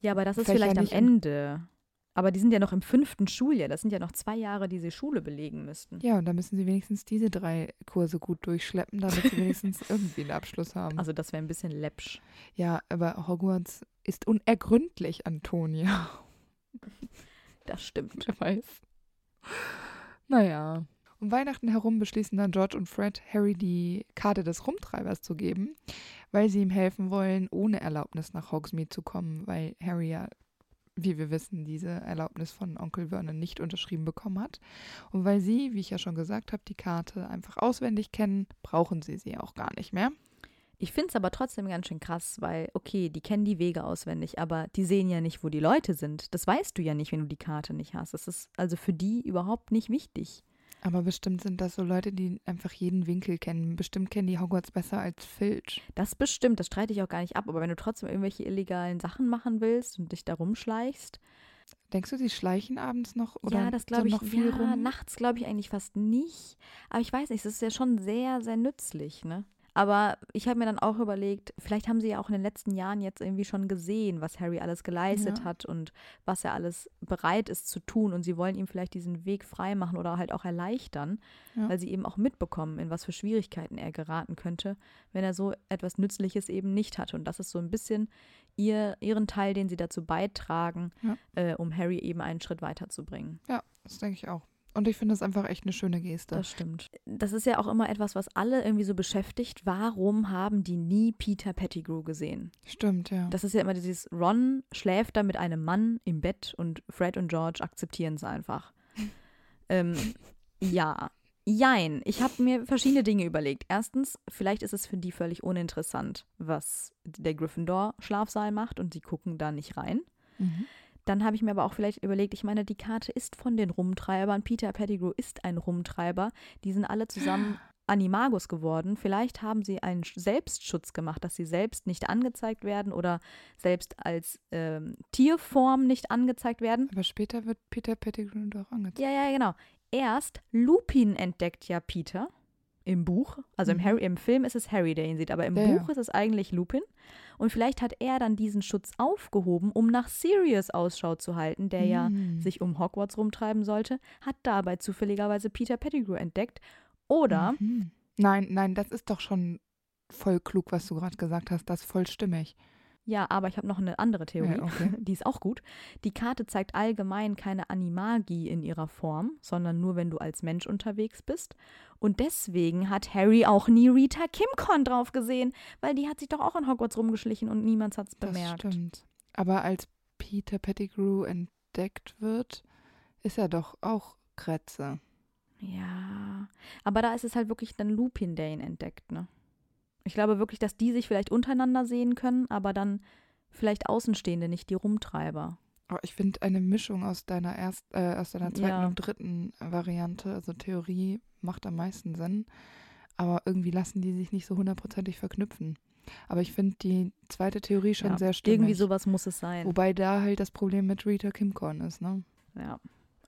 Ja, aber das ist Fächer vielleicht am Ende. Aber die sind ja noch im fünften Schuljahr. Das sind ja noch zwei Jahre, die sie Schule belegen müssten. Ja, und da müssen sie wenigstens diese drei Kurse gut durchschleppen, damit sie wenigstens irgendwie einen Abschluss haben. Also das wäre ein bisschen läppsch. Ja, aber Hogwarts ist unergründlich, Antonia. Das stimmt. Wer weiß. Naja. Um Weihnachten herum beschließen dann George und Fred, Harry die Karte des Rumtreibers zu geben, weil sie ihm helfen wollen, ohne Erlaubnis nach Hogsmeade zu kommen, weil Harry ja, wie wir wissen, diese Erlaubnis von Onkel Vernon nicht unterschrieben bekommen hat. Und weil sie, wie ich ja schon gesagt habe, die Karte einfach auswendig kennen, brauchen sie sie auch gar nicht mehr. Ich finde es aber trotzdem ganz schön krass, weil, okay, die kennen die Wege auswendig, aber die sehen ja nicht, wo die Leute sind. Das weißt du ja nicht, wenn du die Karte nicht hast. Das ist also für die überhaupt nicht wichtig. Aber bestimmt sind das so Leute, die einfach jeden Winkel kennen. Bestimmt kennen die Hogwarts besser als Filch. Das bestimmt, das streite ich auch gar nicht ab. Aber wenn du trotzdem irgendwelche illegalen Sachen machen willst und dich da rumschleichst. Denkst du, sie schleichen abends noch oder ja, das glaube ich noch viel ja, rum? nachts glaube ich eigentlich fast nicht. Aber ich weiß nicht, es ist ja schon sehr, sehr nützlich, ne? Aber ich habe mir dann auch überlegt, vielleicht haben sie ja auch in den letzten Jahren jetzt irgendwie schon gesehen, was Harry alles geleistet Ja. hat und was er alles bereit ist zu tun. Und sie wollen ihm vielleicht diesen Weg freimachen oder halt auch erleichtern, Ja. weil sie eben auch mitbekommen, in was für Schwierigkeiten er geraten könnte, wenn er so etwas Nützliches eben nicht hatte. Und das ist so ein bisschen ihr, ihren Teil, den sie dazu beitragen, Ja. äh, um Harry eben einen Schritt weiterzubringen. Ja, das denke ich auch. Und ich finde das einfach echt eine schöne Geste. Das stimmt. Das ist ja auch immer etwas, was alle irgendwie so beschäftigt. Warum haben die nie Peter Pettigrew gesehen? Stimmt, ja. Das ist ja immer dieses, Ron schläft da mit einem Mann im Bett und Fred und George akzeptieren es einfach. ähm, ja. Jein. Ich habe mir verschiedene Dinge überlegt. Erstens, vielleicht ist es für die völlig uninteressant, was der Gryffindor-Schlafsaal macht und sie gucken da nicht rein. mhm. Dann habe ich mir aber auch vielleicht überlegt, ich meine, die Karte ist von den Rumtreibern. Peter Pettigrew ist ein Rumtreiber. Die sind alle zusammen Animagus geworden. Vielleicht haben sie einen Sch- Selbstschutz gemacht, dass sie selbst nicht angezeigt werden oder selbst als ähm, Tierform nicht angezeigt werden. Aber später wird Peter Pettigrew doch angezeigt. Ja, ja, genau. Erst Lupin entdeckt ja Peter im Buch. Also im, Mhm. Harry, im Film ist es Harry, der ihn sieht, aber im Ja, ja. Buch ist es eigentlich Lupin. Und vielleicht hat er dann diesen Schutz aufgehoben, um nach Sirius Ausschau zu halten, der ja Mhm. sich um Hogwarts rumtreiben sollte, hat dabei zufälligerweise Peter Pettigrew entdeckt. Oder, Mhm. Nein, nein, das ist doch schon voll klug, was du gerade gesagt hast. Das ist voll stimmig. Ja, aber ich habe noch eine andere Theorie, Ja, okay. die ist auch gut. Die Karte zeigt allgemein keine Animagie in ihrer Form, sondern nur, wenn du als Mensch unterwegs bist. Und deswegen hat Harry auch nie Rita Kimcon drauf gesehen, weil die hat sich doch auch in Hogwarts rumgeschlichen und niemand hat es Das bemerkt. stimmt. Aber als Peter Pettigrew entdeckt wird, ist er doch auch Kretze. Ja, aber da ist es halt wirklich dann Lupin, der ihn entdeckt, ne? Ich glaube wirklich, dass die sich vielleicht untereinander sehen können, aber dann vielleicht Außenstehende, nicht die Rumtreiber. Aber ich finde eine Mischung aus deiner erst, äh, aus deiner zweiten Ja. und dritten Variante, also Theorie, macht am meisten Sinn. Aber irgendwie lassen die sich nicht so hundertprozentig verknüpfen. Aber ich finde die zweite Theorie schon ja, sehr stimmig. Irgendwie sowas muss es sein. Wobei da halt das Problem mit Rita Kimcorn ist, ne? Ja.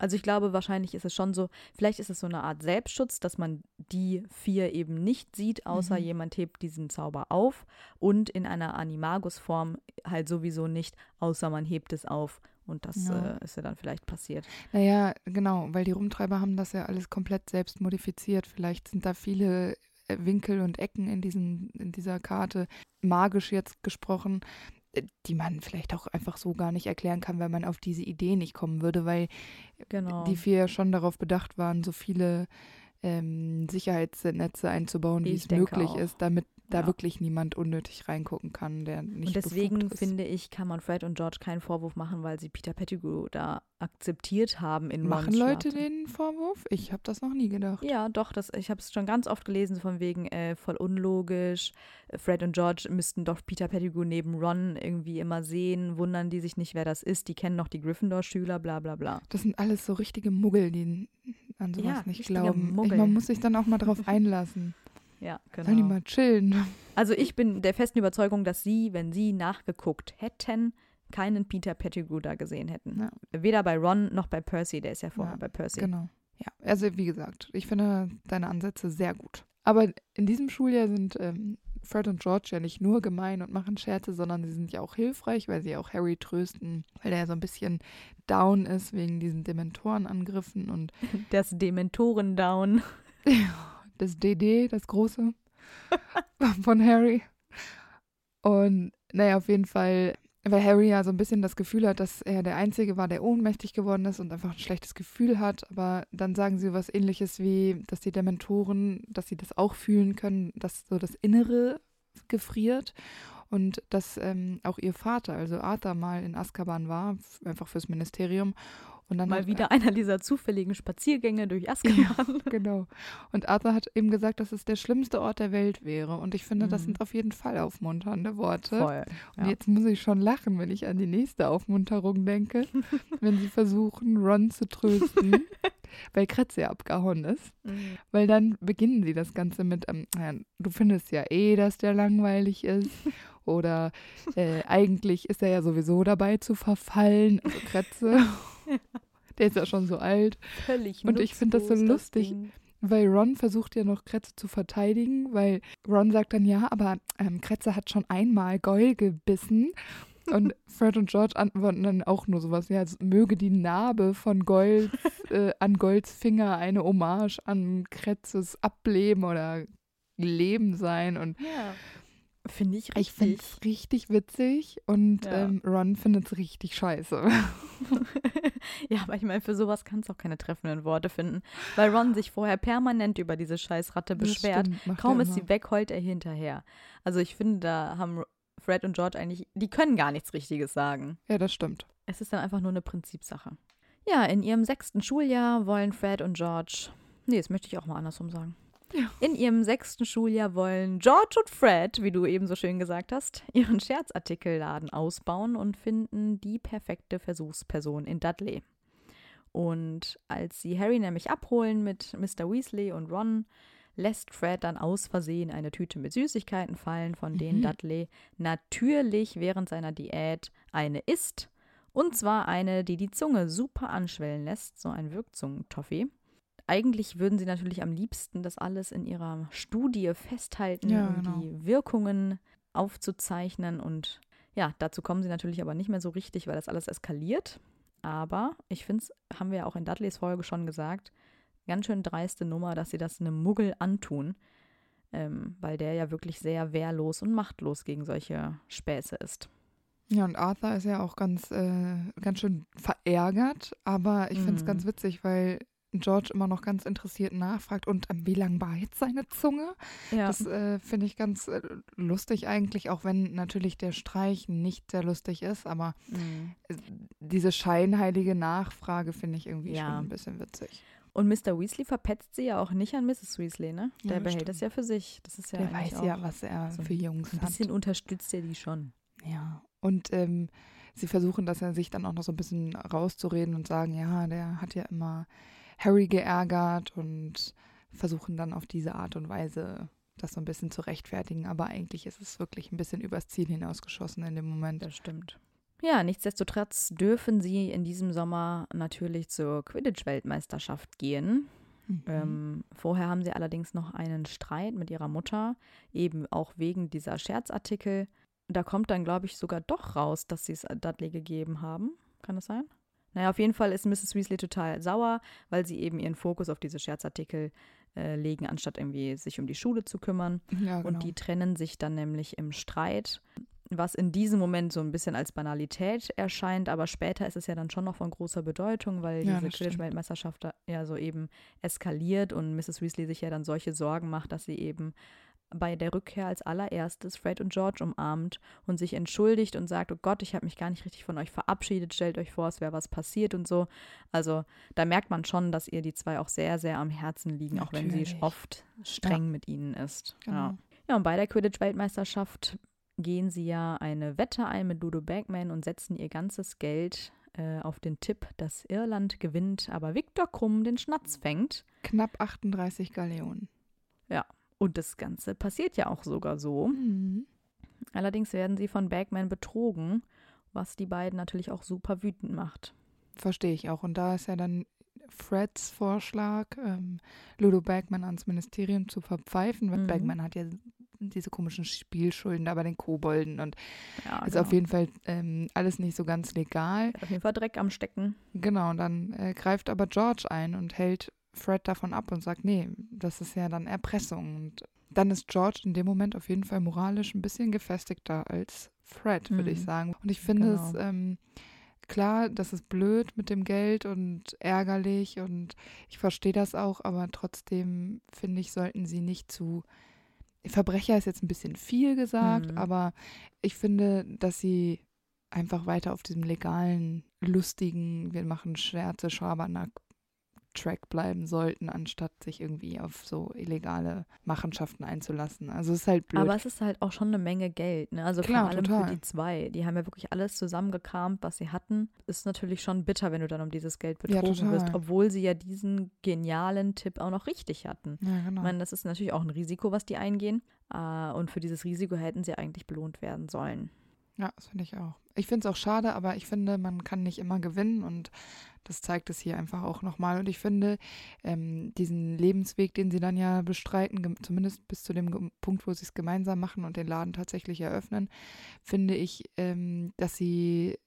Also ich glaube, wahrscheinlich ist es schon so, vielleicht ist es so eine Art Selbstschutz, dass man die vier eben nicht sieht, außer Mhm. jemand hebt diesen Zauber auf und in einer Animagus-Form halt sowieso nicht, außer man hebt es auf und das Ja. äh, ist ja dann vielleicht passiert. Naja, genau, weil die Rumtreiber haben das ja alles komplett selbst modifiziert. Vielleicht sind da viele äh, Winkel und Ecken in, diesem, in dieser Karte, magisch jetzt gesprochen, die man vielleicht auch einfach so gar nicht erklären kann, weil man auf diese Idee nicht kommen würde, weil Genau. die vier schon darauf bedacht waren, so viele ähm, Sicherheitsnetze einzubauen, wie Ich es denke möglich auch. ist, damit da Ja. wirklich niemand unnötig reingucken kann, der nicht und deswegen finde ich, kann man Fred und George keinen Vorwurf machen, weil sie Peter Pettigrew da akzeptiert haben in Machen Leute den Vorwurf? Ich habe das noch nie gedacht. Ja, doch, das, ich habe es schon ganz oft gelesen, von wegen äh, voll unlogisch. Fred und George müssten doch Peter Pettigrew neben Ron irgendwie immer sehen, wundern die sich nicht, wer das ist. Die kennen noch die Gryffindor-Schüler, bla bla bla. Das sind alles so richtige Muggel, die an sowas Ja, nicht glauben. Ich, man muss sich dann auch mal drauf einlassen. Ja, Sollen die genau. mal chillen? Also ich bin der festen Überzeugung, dass sie, wenn sie nachgeguckt hätten, keinen Peter Pettigrew da gesehen hätten. Ja. Weder bei Ron noch bei Percy, der ist ja vorher Ja, bei Percy. Genau. Ja, also wie gesagt, ich finde deine Ansätze sehr gut. Aber in diesem Schuljahr sind ähm, Fred und George ja nicht nur gemein und machen Scherze, sondern sie sind ja auch hilfreich, weil sie auch Harry trösten, weil der ja so ein bisschen down ist wegen diesen Dementorenangriffen und das Dementoren-Down. das DD, das große von Harry. Und naja, auf jeden Fall weil Harry ja so ein bisschen das Gefühl hat, dass er der Einzige war, der ohnmächtig geworden ist und einfach ein schlechtes Gefühl hat. Aber dann sagen sie was ähnliches wie, dass die Dementoren, dass sie das auch fühlen können, dass so das Innere gefriert und dass ähm, auch ihr Vater, also Arthur, mal in Azkaban war, einfach fürs Ministerium und dann Mal wieder einer dieser zufälligen Spaziergänge durch Azkaban. Ja, genau. Und Arthur hat eben gesagt, dass es der schlimmste Ort der Welt wäre. Und ich finde, mhm. das sind auf jeden Fall aufmunternde Worte. Voll. Ja. Und jetzt muss ich schon lachen, wenn ich an die nächste Aufmunterung denke, wenn sie versuchen, Ron zu trösten, weil Kretze abgehauen ist. Mhm. Weil dann beginnen sie das Ganze mit, ähm, ja, du findest ja eh, dass der langweilig ist. Oder äh, eigentlich ist er ja sowieso dabei zu verfallen. Also Kretze. Der ist ja schon so alt. Völlig Und ich finde das so lustig, weil Ron versucht ja noch Kretze zu verteidigen, weil Ron sagt dann, ja, aber ähm, Kretze hat schon einmal Goyle gebissen. Und Fred und George antworten dann auch nur sowas, ja, möge die Narbe von Gold äh, an Golds Finger eine Hommage an Kretzes Ableben oder Leben sein. Und ja. Finde ich richtig. Ich finde es richtig witzig und ja. ähm, Ron findet es richtig scheiße. ja, aber ich meine, für sowas kannst du auch keine treffenden Worte finden, weil Ron sich vorher permanent über diese Scheißratte beschwert. Stimmt, Kaum ist sie weg, heult er hinterher. Also ich finde, da haben Fred und George eigentlich, die können gar nichts Richtiges sagen. Ja, das stimmt. Es ist dann einfach nur eine Prinzipsache. Ja, in ihrem sechsten Schuljahr wollen Fred und George, nee, das möchte ich auch mal andersrum sagen. In ihrem sechsten Schuljahr wollen George und Fred, wie du eben so schön gesagt hast, ihren Scherzartikelladen ausbauen und finden die perfekte Versuchsperson in Dudley. Und als sie Harry nämlich abholen mit Mr. Weasley und Ron, lässt Fred dann aus Versehen eine Tüte mit Süßigkeiten fallen, von denen mhm. Dudley natürlich während seiner Diät eine isst. Und zwar eine, die die Zunge super anschwellen lässt, so ein Wirkzungentoffee eigentlich würden sie natürlich am liebsten das alles in ihrer Studie festhalten, ja, um genau. die Wirkungen aufzuzeichnen. Und ja, dazu kommen sie natürlich aber nicht mehr so richtig, weil das alles eskaliert. Aber ich finde es, haben wir ja auch in Dudleys Folge schon gesagt, ganz schön dreiste Nummer, dass sie das einem Muggel antun, ähm, weil der ja wirklich sehr wehrlos und machtlos gegen solche Späße ist. Ja, und Arthur ist ja auch ganz, äh, ganz schön verärgert, aber ich finde es mhm. ganz witzig, weil George immer noch ganz interessiert nachfragt und ähm, wie lang war jetzt seine Zunge? Ja. Das äh, finde ich ganz äh, lustig eigentlich, auch wenn natürlich der Streich nicht sehr lustig ist, aber mhm. äh, diese scheinheilige Nachfrage finde ich irgendwie ja. schon ein bisschen witzig. Und Mr. Weasley verpetzt sie ja auch nicht an Mrs. Weasley, ne? Der ja, behält stimmt. das ja für sich. Das ist ja Der weiß ja, was er so für Jungs hat. Ein bisschen hat. unterstützt er die schon. Ja. Und ähm, sie versuchen das ja sich dann auch noch so ein bisschen rauszureden und sagen, ja, der hat ja immer Harry geärgert und versuchen dann auf diese Art und Weise das so ein bisschen zu rechtfertigen. Aber eigentlich ist es wirklich ein bisschen übers Ziel hinausgeschossen in dem Moment. Das stimmt. Ja, nichtsdestotrotz dürfen sie in diesem Sommer natürlich zur Quidditch-Weltmeisterschaft gehen. Mhm. Ähm, vorher haben sie allerdings noch einen Streit mit ihrer Mutter, eben auch wegen dieser Scherzartikel. Da kommt dann, glaube ich, sogar doch raus, dass sie es Dudley gegeben haben. Kann das sein? Naja, auf jeden Fall ist Mrs. Weasley total sauer, weil sie eben ihren Fokus auf diese Scherzartikel äh, legen, anstatt irgendwie sich um die Schule zu kümmern. Ja, genau. Und die trennen sich dann nämlich im Streit, was in diesem Moment so ein bisschen als Banalität erscheint, aber später ist es ja dann schon noch von großer Bedeutung, weil ja, diese Quidditch-Weltmeisterschaft ja so eben eskaliert und Mrs. Weasley sich ja dann solche Sorgen macht, dass sie eben bei der Rückkehr als allererstes Fred und George umarmt und sich entschuldigt und sagt, oh Gott, ich habe mich gar nicht richtig von euch verabschiedet, stellt euch vor, es wäre was passiert und so. Also da merkt man schon, dass ihr die zwei auch sehr, sehr am Herzen liegen, Natürlich. auch wenn sie oft streng ja. mit ihnen ist. Genau. Ja. ja, und bei der Quidditch-Weltmeisterschaft gehen sie ja eine Wette ein mit Ludo Bagman und setzen ihr ganzes Geld äh, auf den Tipp, dass Irland gewinnt, aber Viktor Krumm den Schnatz fängt. Knapp 38 Galeonen. Ja, und das Ganze passiert ja auch sogar so. Mhm. Allerdings werden sie von Bagman betrogen, was die beiden natürlich auch super wütend macht. Verstehe ich auch. Und da ist ja dann Freds Vorschlag, ähm, Ludo Bagman ans Ministerium zu verpfeifen, weil mhm. Bagman hat ja diese komischen Spielschulden da bei den Kobolden und Ja, ist genau. auf jeden Fall ähm, alles nicht so ganz legal. Auf jeden Fall Dreck am Stecken. Genau, und dann äh, greift aber George ein und hält Fred davon ab und sagt, nee, das ist ja dann Erpressung. Und dann ist George in dem Moment auf jeden Fall moralisch ein bisschen gefestigter als Fred, würde ich Mhm. sagen. Und ich finde es Genau. ähm, klar, das ist blöd mit dem Geld und ärgerlich und ich verstehe das auch, aber trotzdem finde ich, sollten sie nicht zu Verbrecher ist jetzt ein bisschen viel gesagt, Mhm. aber ich finde, dass sie einfach weiter auf diesem legalen, lustigen, wir machen Scherze, Schabernack Track bleiben sollten, anstatt sich irgendwie auf so illegale Machenschaften einzulassen. Also es ist halt blöd. Aber es ist halt auch schon eine Menge Geld. Ne? Also Klar, vor allem total. für die zwei. Die haben ja wirklich alles zusammengekramt, was sie hatten. Ist natürlich schon bitter, wenn du dann um dieses Geld Ja, betrogen wirst, total. obwohl sie ja diesen genialen Tipp auch noch richtig hatten. ja, genau. Ich meine, das ist natürlich auch ein Risiko, was die eingehen. Äh, und für dieses Risiko hätten sie eigentlich belohnt werden sollen. Ja, das finde ich auch. Ich finde es auch schade, aber ich finde, man kann nicht immer gewinnen und das zeigt es hier einfach auch nochmal. Und ich finde, ähm, diesen Lebensweg, den sie dann ja bestreiten, zumindest bis zu dem Punkt, wo sie es gemeinsam machen und den Laden tatsächlich eröffnen, finde ich, ähm, dass sie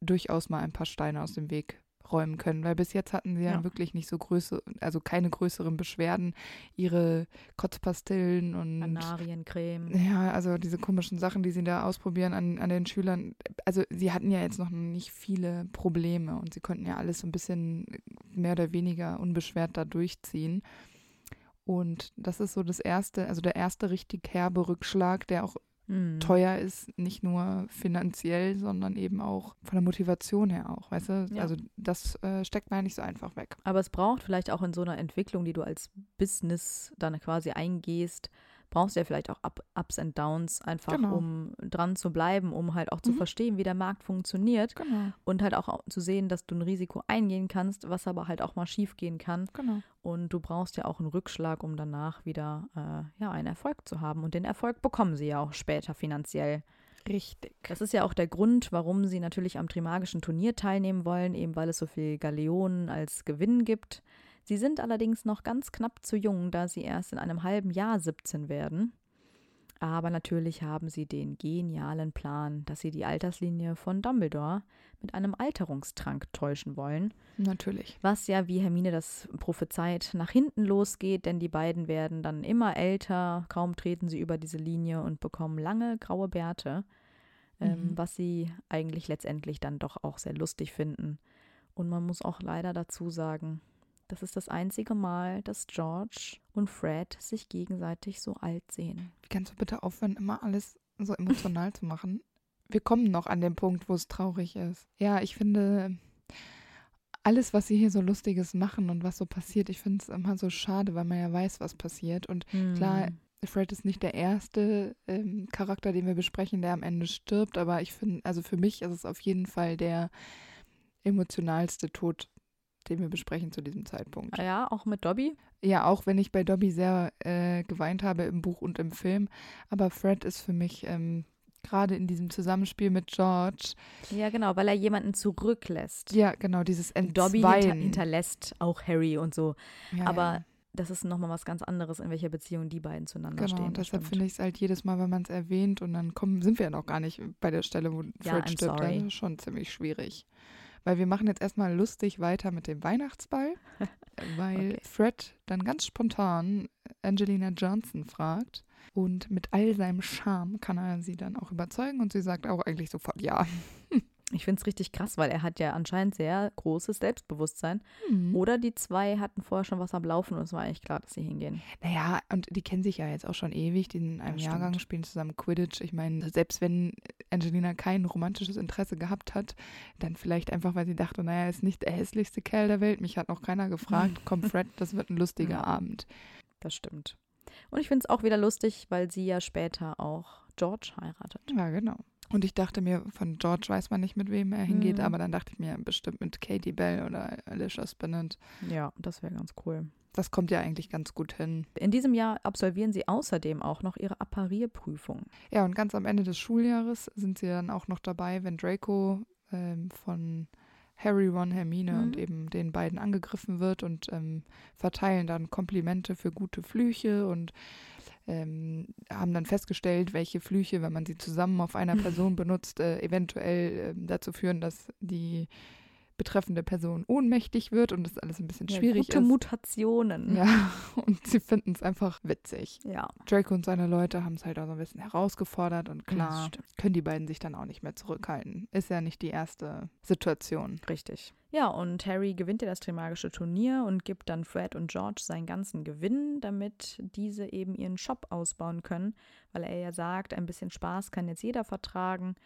durchaus mal ein paar Steine aus dem Weg räumen können, weil bis jetzt hatten sie ja, Ja. wirklich nicht so Größe, also keine größeren Beschwerden, ihre Kotzpastillen und Kanariencreme. ja, also diese komischen Sachen, die sie da ausprobieren an, an den Schülern. Also sie hatten ja jetzt noch nicht viele Probleme und sie konnten ja alles so ein bisschen mehr oder weniger unbeschwert da durchziehen. Und das ist so das erste, also der erste richtig herbe Rückschlag, der auch Mhm. teuer ist, nicht nur finanziell, sondern eben auch von der Motivation her auch, weißt du? Ja. Also das äh, steckt man ja nicht so einfach weg. Aber es braucht vielleicht auch in so einer Entwicklung, die du als Business dann quasi eingehst, brauchst du ja vielleicht auch Up Ups and Downs, einfach Genau. um dran zu bleiben, um halt auch zu Mhm. verstehen, wie der Markt funktioniert Genau, und halt auch zu sehen, dass du ein Risiko eingehen kannst, was aber halt auch mal schief gehen kann. genau. Und du brauchst ja auch einen Rückschlag, um danach wieder äh, ja, einen Erfolg zu haben. Und den Erfolg bekommen sie ja auch später finanziell. Richtig. Das ist ja auch der Grund, warum sie natürlich am Trimagischen Turnier teilnehmen wollen, eben weil es so viel Galeonen als Gewinn gibt. Sie sind allerdings noch ganz knapp zu jung, da sie erst in einem halben Jahr 17 werden. Aber natürlich haben sie den genialen Plan, dass sie die Alterslinie von Dumbledore mit einem Alterungstrank täuschen wollen, Natürlich. was ja, wie Hermine das prophezeit, nach hinten losgeht, denn die beiden werden dann immer älter, kaum treten sie über diese Linie und bekommen lange graue Bärte, ähm, Mhm. was sie eigentlich letztendlich dann doch auch sehr lustig finden. Und man muss auch leider dazu sagen, das ist das einzige Mal, dass George und Fred sich gegenseitig so alt sehen. Wie kannst du bitte aufhören, immer alles so emotional zu machen? Wir kommen noch an den Punkt, wo es traurig ist. Ja, ich finde, alles, was sie hier so Lustiges machen und was so passiert, ich finde es immer so schade, weil man ja weiß, was passiert. Und Klar, Hm. Fred ist nicht der erste ähm, Charakter, den wir besprechen, der am Ende stirbt, aber ich finde, also für mich ist es auf jeden Fall der emotionalste Tod, den wir besprechen zu diesem Zeitpunkt. Ah ja, auch mit Dobby. Ja, auch wenn ich bei Dobby sehr äh, geweint habe im Buch und im Film. Aber Fred ist für mich ähm, gerade in diesem Zusammenspiel mit George, Ja, genau, weil er jemanden zurücklässt. ja, genau, dieses Dobby hinter, Entzweien. hinterlässt auch Harry und so. ja, aber ja. das ist nochmal was ganz anderes, in welcher Beziehung die beiden zueinander Genau, stehen. und das deshalb finde ich es halt jedes Mal, wenn man es erwähnt und dann kommen, sind wir ja noch gar nicht bei der Stelle, wo Ja, Fred I'm stirbt. sorry. Das ist schon ziemlich schwierig. Weil wir machen jetzt erstmal lustig weiter mit dem Weihnachtsball, weil Okay. Fred dann ganz spontan Angelina Johnson fragt und mit all seinem Charme kann er sie dann auch überzeugen und sie sagt auch eigentlich sofort ja. Ich finde es richtig krass, weil er hat ja anscheinend sehr großes Selbstbewusstsein. Mhm. Oder die zwei hatten vorher schon was am Laufen und es war eigentlich klar, dass sie hingehen. Naja, und die kennen sich ja jetzt auch schon ewig, die in einem Ja, Jahrgang stimmt. spielen zusammen Quidditch. Ich meine, selbst wenn Angelina kein romantisches Interesse gehabt hat, dann vielleicht einfach, weil sie dachte, naja, er ist nicht der hässlichste Kerl der Welt, mich hat noch keiner gefragt, komm Fred, das wird ein lustiger Ja. Abend. Das stimmt. Und ich finde es auch wieder lustig, weil sie ja später auch George heiratet. Ja, genau. Und ich dachte mir, von George weiß man nicht, mit wem er hingeht, Mhm. aber dann dachte ich mir, bestimmt mit Katie Bell oder Alicia Spinnet. Ja, das wäre ganz cool. Das kommt ja eigentlich ganz gut hin. In diesem Jahr absolvieren sie außerdem auch noch ihre Apparierprüfung. Ja, und ganz am Ende des Schuljahres sind sie dann auch noch dabei, wenn Draco ähm, von Harry, Ron, Hermine Mhm. und eben den beiden angegriffen wird und ähm, verteilen dann Komplimente für gute Flüche und ähm, haben dann festgestellt, welche Flüche, wenn man sie zusammen auf einer Person benutzt, äh, eventuell äh, dazu führen, dass die betreffende Person ohnmächtig wird und das alles ein bisschen Ja, schwierig gute ist. Mutationen. Ja, und sie finden es einfach witzig. Ja. Draco und seine Leute haben es halt auch so ein bisschen herausgefordert und klar können die beiden sich dann auch nicht mehr zurückhalten. Ist ja nicht die erste Situation. Richtig. Ja, und Harry gewinnt ja das Trimagische Turnier und gibt dann Fred und George seinen ganzen Gewinn, damit diese eben ihren Shop ausbauen können, weil er ja sagt, ein bisschen Spaß kann jetzt jeder vertragen.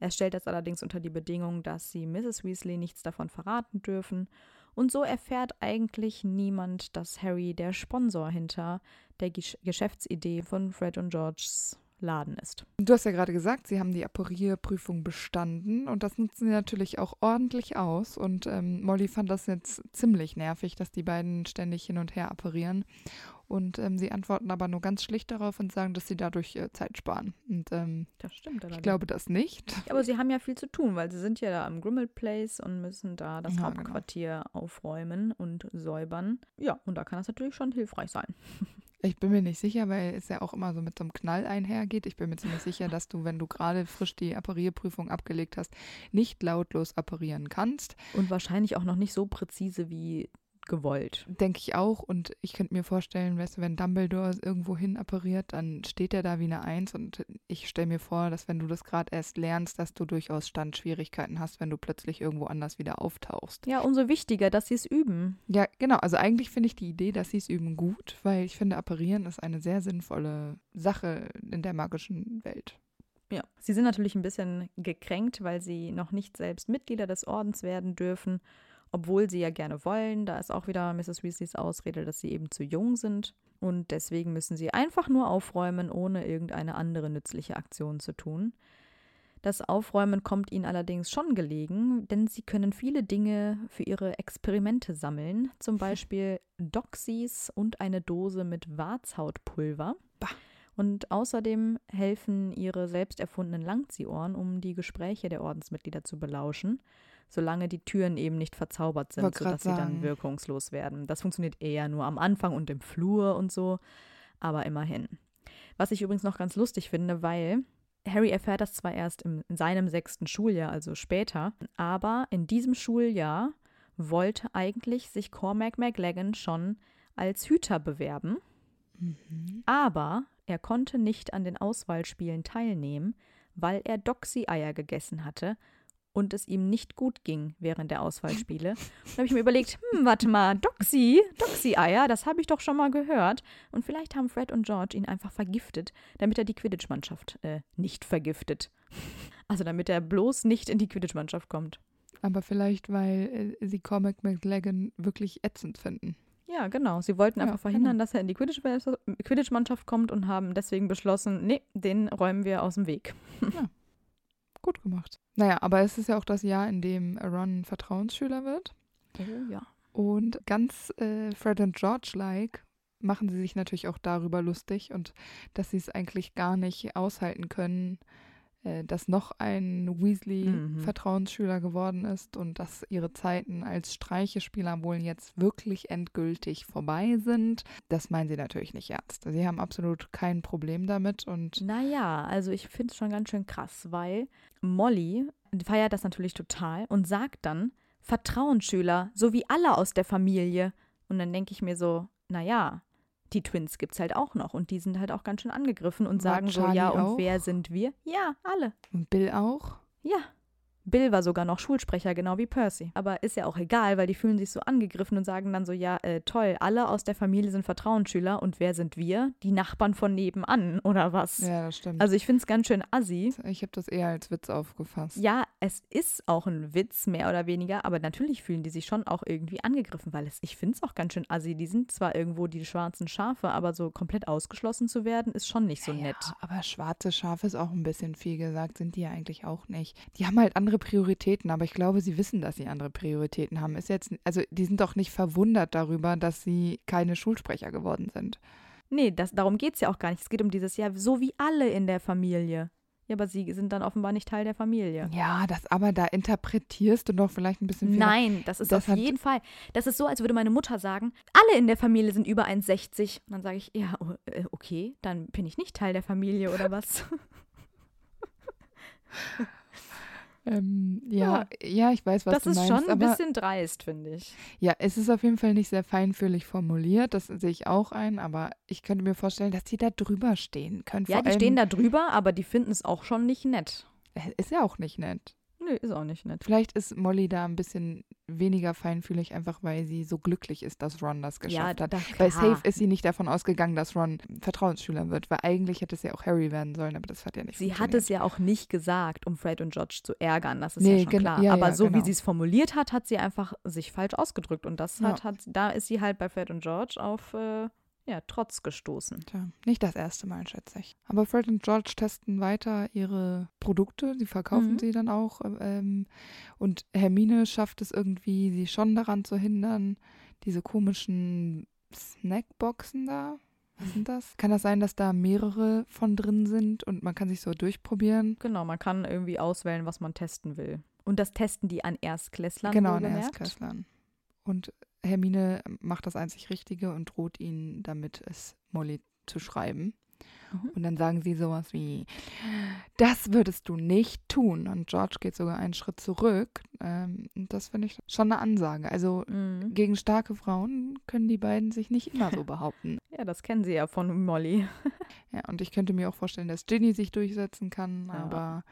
Er stellt das allerdings unter die Bedingung, dass sie Mrs. Weasley nichts davon verraten dürfen. Und so erfährt eigentlich niemand, dass Harry der Sponsor hinter der Gesch Geschäftsidee von Fred und Georges Laden ist. Du hast ja gerade gesagt, sie haben die Apparierprüfung bestanden und das nutzen sie natürlich auch ordentlich aus. Und ähm, Molly fand das jetzt ziemlich nervig, dass die beiden ständig hin und her apparieren. Und ähm, sie antworten aber nur ganz schlicht darauf und sagen, dass sie dadurch äh, Zeit sparen. Und ähm, Das stimmt ich glaube das nicht. Ja, aber sie haben ja viel zu tun, weil sie sind ja da am Grimmauld Place und müssen da das Ja, genau. Hauptquartier aufräumen und säubern. Ja, und da kann das natürlich schon hilfreich sein. Ich bin mir nicht sicher, weil es ja auch immer so mit so einem Knall einhergeht. Ich bin mir ziemlich sicher, dass du, wenn du gerade frisch die Apparierprüfung abgelegt hast, nicht lautlos apparieren kannst. Und wahrscheinlich auch noch nicht so präzise wie gewollt. Denke ich auch. Und ich könnte mir vorstellen, weißt du, wenn Dumbledore irgendwo hin appariert, dann steht er da wie eine Eins. Und ich stelle mir vor, dass wenn du das gerade erst lernst, dass du durchaus Standschwierigkeiten hast, wenn du plötzlich irgendwo anders wieder auftauchst. Ja, umso wichtiger, dass sie es üben. Ja, genau. Also eigentlich finde ich die Idee, dass sie es üben, gut, weil ich finde, apparieren ist eine sehr sinnvolle Sache in der magischen Welt. Ja. Sie sind natürlich ein bisschen gekränkt, weil sie noch nicht selbst Mitglieder des Ordens werden dürfen, obwohl sie ja gerne wollen. Da ist auch wieder Mrs. Weasleys Ausrede, dass sie eben zu jung sind. Und deswegen müssen sie einfach nur aufräumen, ohne irgendeine andere nützliche Aktion zu tun. Das Aufräumen kommt ihnen allerdings schon gelegen, denn sie können viele Dinge für ihre Experimente sammeln, zum Beispiel Doxys und eine Dose mit Warzhautpulver. Bah. Und außerdem helfen ihre selbst erfundenen Langziehohren, um die Gespräche der Ordensmitglieder zu belauschen, solange die Türen eben nicht verzaubert sind, Wollt sodass sie dann wirkungslos werden. Das funktioniert eher nur am Anfang und im Flur und so, aber immerhin. Was ich übrigens noch ganz lustig finde, weil Harry erfährt das zwar erst im, in seinem sechsten Schuljahr, also später, aber in diesem Schuljahr wollte eigentlich sich Cormac McLaggen schon als Hüter bewerben, aber er konnte nicht an den Auswahlspielen teilnehmen, weil er Doxy-Eier gegessen hatte und es ihm nicht gut ging während der Auswahlspiele. Und da habe ich mir überlegt, hm, warte mal, Doxy, Doxy-Eier, das habe ich doch schon mal gehört. Und vielleicht haben Fred und George ihn einfach vergiftet, damit er die Quidditch-Mannschaft äh, nicht vergiftet. Also damit er bloß nicht in die Quidditch-Mannschaft kommt. Aber vielleicht, weil äh, sie Cormac McLaggen wirklich ätzend finden. Ja, genau. Sie wollten Ja, einfach verhindern, genau. dass er in die Quidditch- Quidditch-Mannschaft kommt und haben deswegen beschlossen, nee, den räumen wir aus dem Weg. Gut gemacht. Naja, aber es ist ja auch das Jahr, in dem Ron Vertrauensschüler wird. Oh ja. Und ganz äh, Fred und George-like machen sie sich natürlich auch darüber lustig und dass sie es eigentlich gar nicht aushalten können, dass noch ein Weasley Mhm. Vertrauensschüler geworden ist und dass ihre Zeiten als Streichespieler wohl jetzt wirklich endgültig vorbei sind. Das meinen sie natürlich nicht ernst. Sie haben absolut kein Problem damit und Naja, also ich finde es schon ganz schön krass, weil Molly feiert das natürlich total und sagt dann, Vertrauensschüler, so wie alle aus der Familie. Und dann denke ich mir so, naja, die Twins gibt's halt auch noch und die sind halt auch ganz schön angegriffen und War sagen so, Charlie ja, und auch? wer sind wir? Ja, alle. und Bill auch. Ja. Bill war sogar noch Schulsprecher, genau wie Percy. Aber ist ja auch egal, weil die fühlen sich so angegriffen und sagen dann so, ja, äh, toll, alle aus der Familie sind Vertrauensschüler und wer sind wir? Die Nachbarn von nebenan oder was? Ja, das stimmt. Also ich finde es ganz schön assi. ich habe das eher als Witz aufgefasst. Ja, es ist auch ein Witz, mehr oder weniger, aber natürlich fühlen die sich schon auch irgendwie angegriffen, weil es, ich finde es auch ganz schön assi. Die sind zwar irgendwo die schwarzen Schafe, aber so komplett ausgeschlossen zu werden, ist schon nicht so nett. Ja, aber schwarze Schafe ist auch ein bisschen viel gesagt, sind die ja eigentlich auch nicht. Die haben halt andere Prioritäten, aber ich glaube, sie wissen, dass sie andere Prioritäten haben. Ist jetzt, also die sind doch nicht verwundert darüber, dass sie keine Schulsprecher geworden sind. Nee, das, darum geht es ja auch gar nicht. Es geht um dieses, ja, so wie alle in der Familie. Ja, aber sie sind dann offenbar nicht Teil der Familie. Ja, das aber da interpretierst du doch vielleicht ein bisschen viel. Nein, das ist Das auf jeden Fall. Das ist so, als würde meine Mutter sagen, alle in der Familie sind über 1,60. Und dann sage ich, ja, o- äh, okay, dann bin ich nicht Teil der Familie oder was? Ähm, ja, ja, ich weiß, was das du ist meinst. schon ein bisschen dreist, finde ich. ja, es ist auf jeden Fall nicht sehr feinfühlig formuliert. Das sehe ich auch ein. Aber ich könnte mir vorstellen, dass die da drüber stehen können. Ja, die stehen da drüber, aber die finden es auch schon nicht nett. Ist ja auch nicht nett. Nö, ist auch nicht nett. Vielleicht ist Molly da ein bisschen weniger feinfühlig, einfach weil sie so glücklich ist, dass Ron das geschafft hat. da, Weil klar. safe ist sie nicht davon ausgegangen, dass Ron Vertrauensschüler wird, weil eigentlich hätte es ja auch Harry werden sollen, aber das hat ja nicht Sie hat es ja auch nicht gesagt, um Fred und George zu ärgern, das ist Nee, ja schon klar. ja, Aber ja, so wie genau. sie es formuliert hat, hat sie einfach sich falsch ausgedrückt. Und das Ja. hat, hat, da ist sie halt bei Fred und George auf äh, ja, Trotz gestoßen. Tja, nicht das erste Mal, schätze ich. Aber Fred und George testen weiter ihre Produkte, sie verkaufen Mhm. sie dann auch. Ähm, und Hermine schafft es irgendwie, sie schon daran zu hindern, diese komischen Snackboxen da. Was sind das? Kann das sein, dass da mehrere von drin sind und man kann sich so durchprobieren? Genau, man kann irgendwie auswählen, was man testen will. Und das testen die an Erstklässlern. genau, an. Erstklässlern. Und Hermine macht das einzig Richtige und droht ihnen damit, es Molly zu schreiben. Mhm. Und dann sagen sie sowas wie, das würdest du nicht tun. Und George geht sogar einen Schritt zurück. Ähm, das finde ich schon eine Ansage. Also Mhm. gegen starke Frauen können die beiden sich nicht immer so behaupten. Ja, das kennen sie ja von Molly. Ja, und ich könnte mir auch vorstellen, dass Ginny sich durchsetzen kann, Ja. aber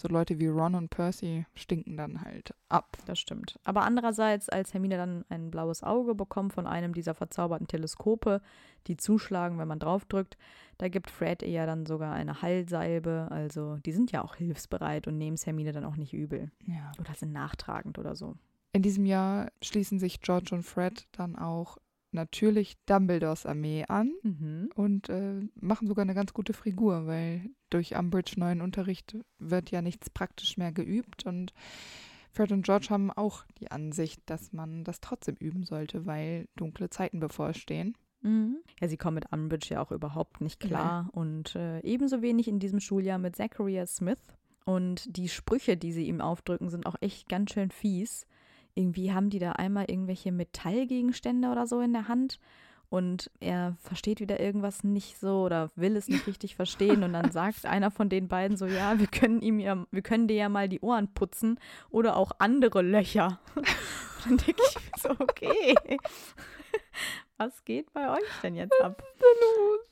so Leute wie Ron und Percy stinken dann halt ab. Das stimmt. Aber andererseits, als Hermine dann ein blaues Auge bekommt von einem dieser verzauberten Teleskope, die zuschlagen, wenn man draufdrückt, da gibt Fred ihr ja dann sogar eine Heilsalbe. Also die sind ja auch hilfsbereit und nehmen es Hermine dann auch nicht übel. Ja. Oder sind nachtragend oder so. In diesem Jahr schließen sich George und Fred dann auch natürlich Dumbledores Armee an. Mhm. und äh, machen sogar eine ganz gute Figur, weil durch Umbridge neuen Unterricht wird ja nichts praktisch mehr geübt und Fred und George haben auch die Ansicht, dass man das trotzdem üben sollte, weil dunkle Zeiten bevorstehen. Mhm. Ja, sie kommen mit Umbridge ja auch überhaupt nicht klar. Und äh, ebenso wenig in diesem Schuljahr mit Zacharias Smith. Und die Sprüche, die sie ihm aufdrücken, sind auch echt ganz schön fies. Irgendwie haben die da einmal irgendwelche Metallgegenstände oder so in der Hand. Und er versteht wieder irgendwas nicht so oder will es nicht richtig verstehen. Und dann sagt einer von den beiden so, ja, wir können ihm ja, wir können dir ja mal die Ohren putzen oder auch andere Löcher. Und dann denke ich mir so, okay. Was geht bei euch denn jetzt ab?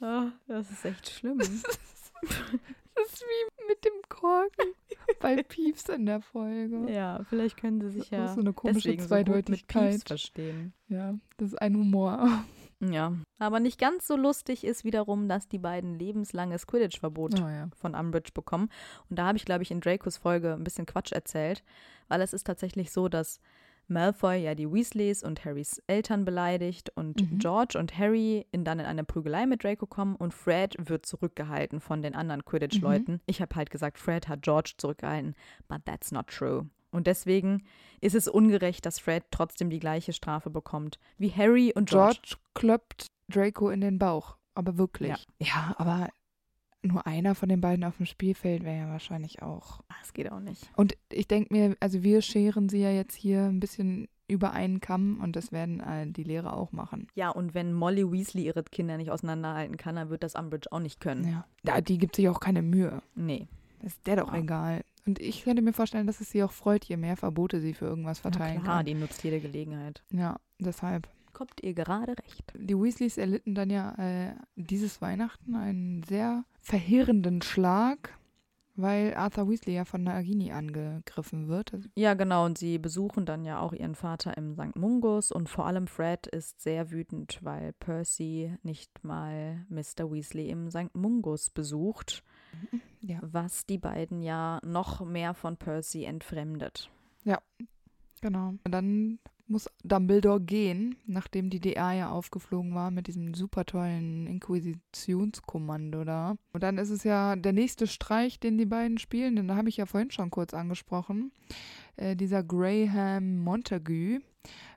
Ah, das ist echt schlimm. Das ist wie mit dem Korken bei Pieps in der Folge. Ja, vielleicht können sie sich Das ja so eine komische deswegen so gut mit Zweideutigkeit. Pieps verstehen. Ja, das ist ein Humor. Ja, aber nicht ganz so lustig ist wiederum, dass die beiden lebenslanges Quidditch-Verbot Oh ja. von Umbridge bekommen. Und da habe ich, glaube ich, in Dracos Folge ein bisschen Quatsch erzählt, weil es ist tatsächlich so, dass Malfoy ja die Weasleys und Harrys Eltern beleidigt und Mhm. George und Harry in, dann in eine Prügelei mit Draco kommen und Fred wird zurückgehalten von den anderen Quidditch-Leuten. Ich habe halt gesagt, Fred hat George zurückgehalten, but that's not true. Und deswegen ist es ungerecht, dass Fred trotzdem die gleiche Strafe bekommt wie Harry und George. George kloppt Draco in den Bauch. Aber wirklich. Ja, aber nur einer von den beiden auf dem Spielfeld wäre ja wahrscheinlich auch. Ah, Das geht auch nicht. Und ich denke mir, also wir scheren sie ja jetzt hier ein bisschen über einen Kamm und das werden äh, die Lehrer auch machen. Ja, und wenn Molly Weasley ihre Kinder nicht auseinanderhalten kann, dann wird das Umbridge auch nicht können. Ja. Da, die gibt sich auch keine Mühe. Nee. Das ist der doch Ja. egal. Und ich könnte mir vorstellen, dass es sie auch freut, je mehr Verbote sie für irgendwas verteilen Na klar, kann. die nutzt jede Gelegenheit. Ja, deshalb. Kommt ihr gerade recht. Die Weasleys erlitten dann ja äh, dieses Weihnachten einen sehr verheerenden Schlag, weil Arthur Weasley ja von Nagini angegriffen wird. Also, Ja, genau. Und sie besuchen dann ja auch ihren Vater im St. Mungus. Und vor allem Fred ist sehr wütend, weil Percy nicht mal Mr. Weasley im St. Mungus besucht, ja, was die beiden ja noch mehr von Percy entfremdet. genau. Und dann muss Dumbledore gehen, nachdem die DA ja aufgeflogen war mit diesem super tollen Inquisitionskommando da. Und dann ist es ja der nächste Streich, den die beiden spielen, den habe ich ja vorhin schon kurz angesprochen. Äh, dieser Graham Montague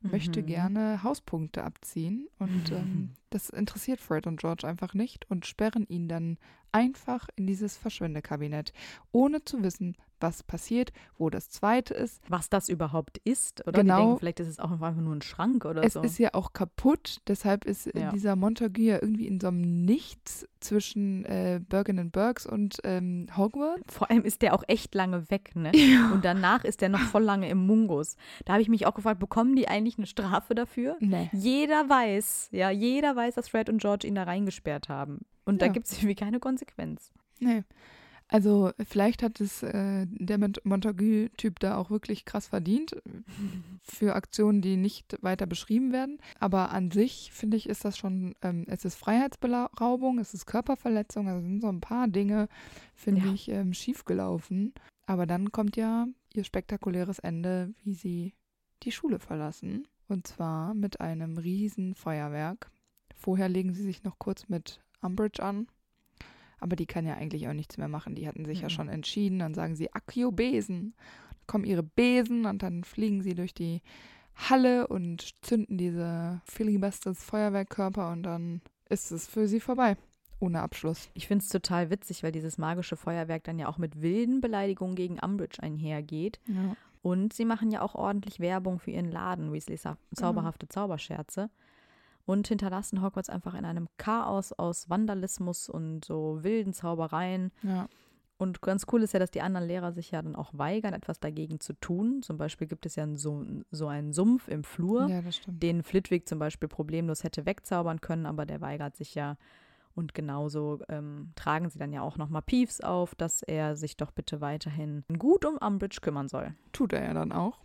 möchte Mhm. gerne Hauspunkte abziehen und ähm, das interessiert Fred und George einfach nicht und sperren ihn dann einfach in dieses Verschwendekabinett, ohne zu wissen, was passiert, wo das zweite ist. Was das überhaupt ist, oder? Genau. Denken, vielleicht ist es auch einfach nur ein Schrank oder Es so. ist ja auch kaputt, deshalb ist Ja. dieser Montague ja irgendwie in so einem Nichts zwischen äh, Bergen and Bergs und ähm, Hogwarts. Vor allem ist der auch echt lange weg, ne? Und danach ist der noch voll lange im Mungus. Da habe ich mich auch gefragt, bekommen die eigentlich eine Strafe dafür? Nee. Jeder weiß, ja, jeder weiß, dass Fred und George ihn da reingesperrt haben. Und da Ja. gibt es irgendwie keine Konsequenz. Nee. Also vielleicht hat es äh, der Mont- Montague-Typ da auch wirklich krass verdient für Aktionen, die nicht weiter beschrieben werden. Aber an sich finde ich, ist das schon, ähm, es ist Freiheitsberaubung, es ist Körperverletzung, also sind so ein paar Dinge, finde Ja. ich, ähm, schiefgelaufen. Aber dann kommt ja ihr spektakuläres Ende, wie sie die Schule verlassen. Und zwar mit einem riesen Feuerwerk. Vorher legen sie sich noch kurz mit Umbridge an. Aber die kann ja eigentlich auch nichts mehr machen. Die hatten sich ja Mhm. schon entschieden. Dann sagen sie Accio Besen. Dann kommen ihre Besen und dann fliegen sie durch die Halle und zünden diese Filibusters Feuerwerkkörper und dann ist es für sie vorbei. Ohne Abschluss. Ich finde es total witzig, weil dieses magische Feuerwerk dann ja auch mit wilden Beleidigungen gegen Umbridge einhergeht. Ja. Und sie machen ja auch ordentlich Werbung für ihren Laden, Weasleys Genau. zauberhafte Zauberscherze. Und hinterlassen Hogwarts einfach in einem Chaos aus Vandalismus und so wilden Zaubereien. ja. Und ganz cool ist ja, dass die anderen Lehrer sich ja dann auch weigern, etwas dagegen zu tun. Zum Beispiel gibt es ja so, so einen Sumpf im Flur, Ja, den Flitwick zum Beispiel problemlos hätte wegzaubern können, aber der weigert sich ja. Und genauso ähm, tragen sie dann ja auch nochmal Peeves auf, dass er sich doch bitte weiterhin gut um Umbridge kümmern soll. Tut er ja dann auch.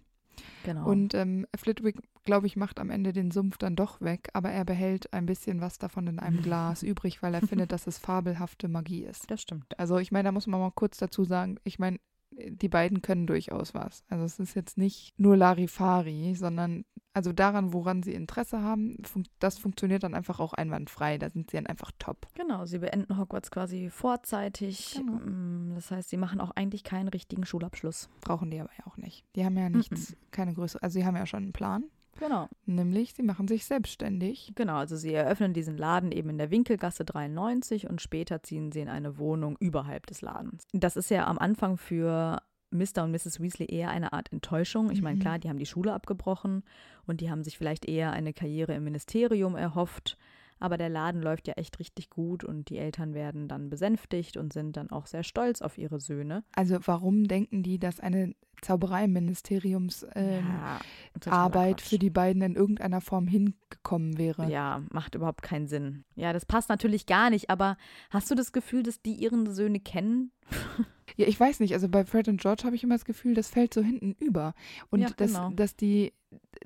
Genau. Und ähm, Flitwick, glaube ich, macht am Ende den Sumpf dann doch weg, aber er behält ein bisschen was davon in einem Glas übrig, weil er findet, dass es fabelhafte Magie ist. das stimmt. Also ich meine, da muss man mal kurz dazu sagen, ich meine, die beiden können durchaus was. Also es ist jetzt nicht nur Larifari, sondern also daran, woran sie Interesse haben, fun das funktioniert dann einfach auch einwandfrei. Da sind sie dann einfach top. Genau, sie beenden Hogwarts quasi vorzeitig. Genau. Mm, Das heißt, sie machen auch eigentlich keinen richtigen Schulabschluss. Brauchen die aber ja auch nicht. Die haben ja nichts, keine größere, also sie haben ja schon einen Plan. Genau. Nämlich, sie machen sich selbstständig. Genau, also sie eröffnen diesen Laden eben in der Winkelgasse 93 und später ziehen sie in eine Wohnung überhalb des Ladens. Das ist ja am Anfang für Mr. und Mrs. Weasley eher eine Art Enttäuschung. Ich meine, Mhm. klar, die haben die Schule abgebrochen und die haben sich vielleicht eher eine Karriere im Ministerium erhofft. Aber der Laden läuft ja echt richtig gut und die Eltern werden dann besänftigt und sind dann auch sehr stolz auf ihre Söhne. Also warum denken die, dass eine Zaubereiministeriums ähm, Ja, Arbeit für die beiden in irgendeiner Form hingekommen wäre? Ja, macht überhaupt keinen Sinn. Ja, das passt natürlich gar nicht, aber hast du das Gefühl, dass die ihren Söhne kennen? Ja, ich weiß nicht. Also bei Fred und George habe ich immer das Gefühl, das fällt so hinten über. Und Ja, dass, genau. dass, die,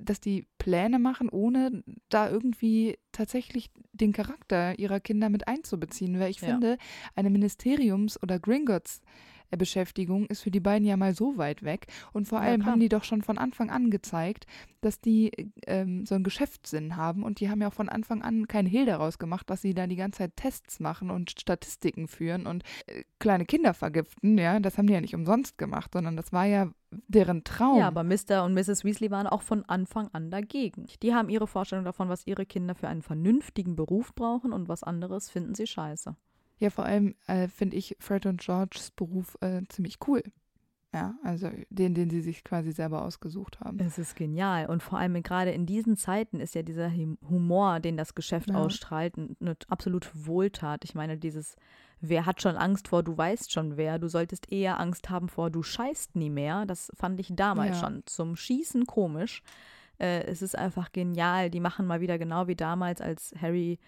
dass die Pläne machen, ohne da irgendwie tatsächlich den Charakter ihrer Kinder mit einzubeziehen. Weil ich Ja. finde, eine Ministeriums- oder Gringotts Beschäftigung ist für die beiden ja mal so weit weg. Und vor Ja, allem klar. haben die doch schon von Anfang an gezeigt, dass die ähm, so einen Geschäftssinn haben. Und die haben ja auch von Anfang an keinen Hehl daraus gemacht, dass sie da die ganze Zeit Tests machen und Statistiken führen und äh, kleine Kinder vergiften. Ja, das haben die ja nicht umsonst gemacht, sondern das war ja deren Traum. Ja, aber Mr. und Mrs. Weasley waren auch von Anfang an dagegen. Die haben ihre Vorstellung davon, was ihre Kinder für einen vernünftigen Beruf brauchen und was anderes finden sie scheiße. Ja, vor allem äh, finde ich Fred und Georges Beruf äh, ziemlich cool. Ja, also den, den sie sich quasi selber ausgesucht haben. Es ist genial. Und vor allem gerade in diesen Zeiten ist ja dieser Hum- Humor, den das Geschäft Ja. ausstrahlt, eine absolute Wohltat. Ich meine, dieses, wer hat schon Angst vor, du weißt schon wer, du solltest eher Angst haben vor, du scheißt nie mehr. Das fand ich damals Ja. schon zum Schießen komisch. Äh, es ist einfach genial. Die machen mal wieder genau wie damals, als Harry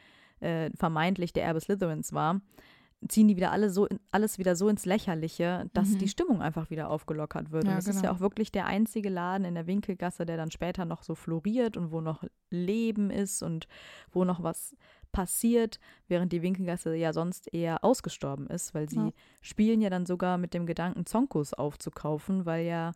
äh, vermeintlich der Erbe Slytherins war ziehen die wieder alle so in, alles wieder so ins Lächerliche, dass Mhm. die Stimmung einfach wieder aufgelockert wird. Ja, und es ist ja genau. auch wirklich der einzige Laden in der Winkelgasse, der dann später noch so floriert und wo noch Leben ist und wo noch was passiert, während die Winkelgasse ja sonst eher ausgestorben ist, weil sie Ja. spielen ja dann sogar mit dem Gedanken, Zonkos aufzukaufen, weil ja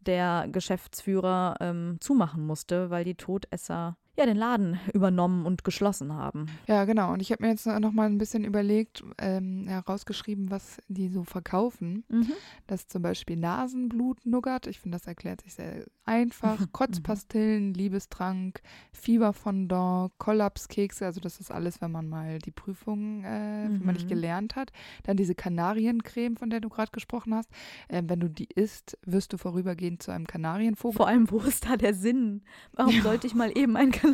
der Geschäftsführer ähm, zumachen musste, weil die Todesser ja, den Laden übernommen und geschlossen haben. Ja, genau. Und ich habe mir jetzt noch mal ein bisschen überlegt, ähm, herausgeschrieben, was die so verkaufen. Mhm. Das ist zum Beispiel Nasenblut-Nougat. Ich finde, das erklärt sich sehr einfach. Kotzpastillen, Liebestrank, Fieberfondant, Kollapskekse. Also das ist alles, wenn man mal die Prüfung, äh, wenn man nicht Mhm. gelernt hat. Dann diese Kanariencreme, von der du gerade gesprochen hast. Ähm, wenn du die isst, wirst du vorübergehend zu einem Kanarienvogel. Vor allem, wo ist da der Sinn? Warum sollte ich mal eben ein Kanarienvogel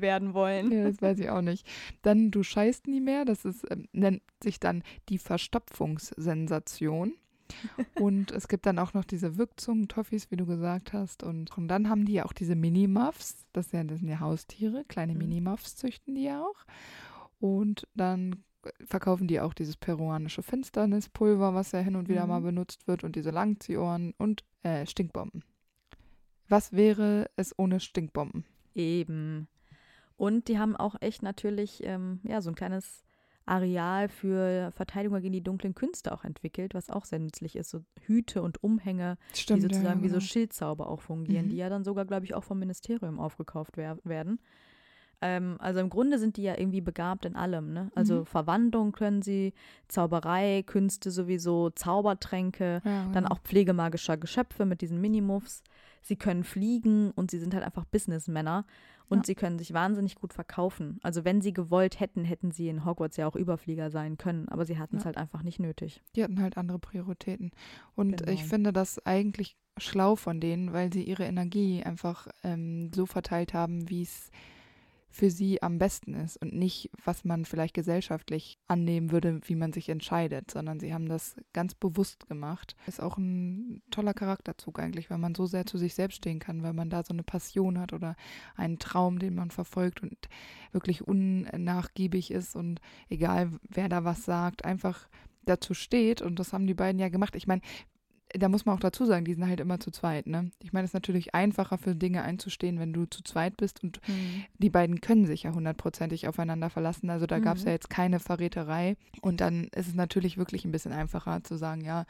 werden wollen? Ja, das weiß ich auch nicht. Dann du scheißt nie mehr. Das ist, ähm, nennt sich dann die Verstopfungssensation. Und es gibt dann auch noch diese Wirkzungen-Toffees, wie du gesagt hast. Und, und dann haben die ja auch diese Minimuffs. Das, ja, das sind ja Haustiere. Kleine Mhm. Minimuffs züchten die ja auch. Und dann verkaufen die auch dieses peruanische Finsternispulver, was ja hin und wieder Mhm. mal benutzt wird. Und diese Langziehohren und äh, Stinkbomben. Was wäre es ohne Stinkbomben? Eben. Und die haben auch echt natürlich ähm, ja, so ein kleines Areal für Verteidigung gegen die dunklen Künste auch entwickelt, was auch sehr nützlich ist. So Hüte und Umhänge, Stimmt, die ja, sozusagen wie so genau. Schildzauber auch fungieren, Mhm. die ja dann sogar, glaube ich, auch vom Ministerium aufgekauft wer werden. Ähm, also im Grunde sind die ja irgendwie begabt in allem. Ne? Also Mhm. Verwandlung können sie, Zauberei, Künste sowieso, Zaubertränke, Ja, dann genau. auch pflegemagischer Geschöpfe mit diesen Minimuffs. Sie können fliegen und sie sind halt einfach Businessmänner und Ja. sie können sich wahnsinnig gut verkaufen. Also wenn sie gewollt hätten, hätten sie in Hogwarts ja auch Überflieger sein können, aber sie hatten es Ja. halt einfach nicht nötig. Die hatten halt andere Prioritäten. Und Genau. ich finde das eigentlich schlau von denen, weil sie ihre Energie einfach ähm, so verteilt haben, wie es für sie am besten ist und nicht, was man vielleicht gesellschaftlich annehmen würde, wie man sich entscheidet, sondern sie haben das ganz bewusst gemacht. Ist auch ein toller Charakterzug eigentlich, weil man so sehr zu sich selbst stehen kann, weil man da so eine Passion hat oder einen Traum, den man verfolgt und wirklich unnachgiebig ist und egal wer da was sagt, einfach dazu steht und das haben die beiden ja gemacht. Ich meine, da muss man auch dazu sagen, die sind halt immer zu zweit, ne? Ich meine, es ist natürlich einfacher für Dinge einzustehen, wenn du zu zweit bist und die beiden können sich ja hundertprozentig aufeinander verlassen. Also da gab es Mhm. ja jetzt keine Verräterei. Und dann ist es natürlich wirklich ein bisschen einfacher zu sagen, ja,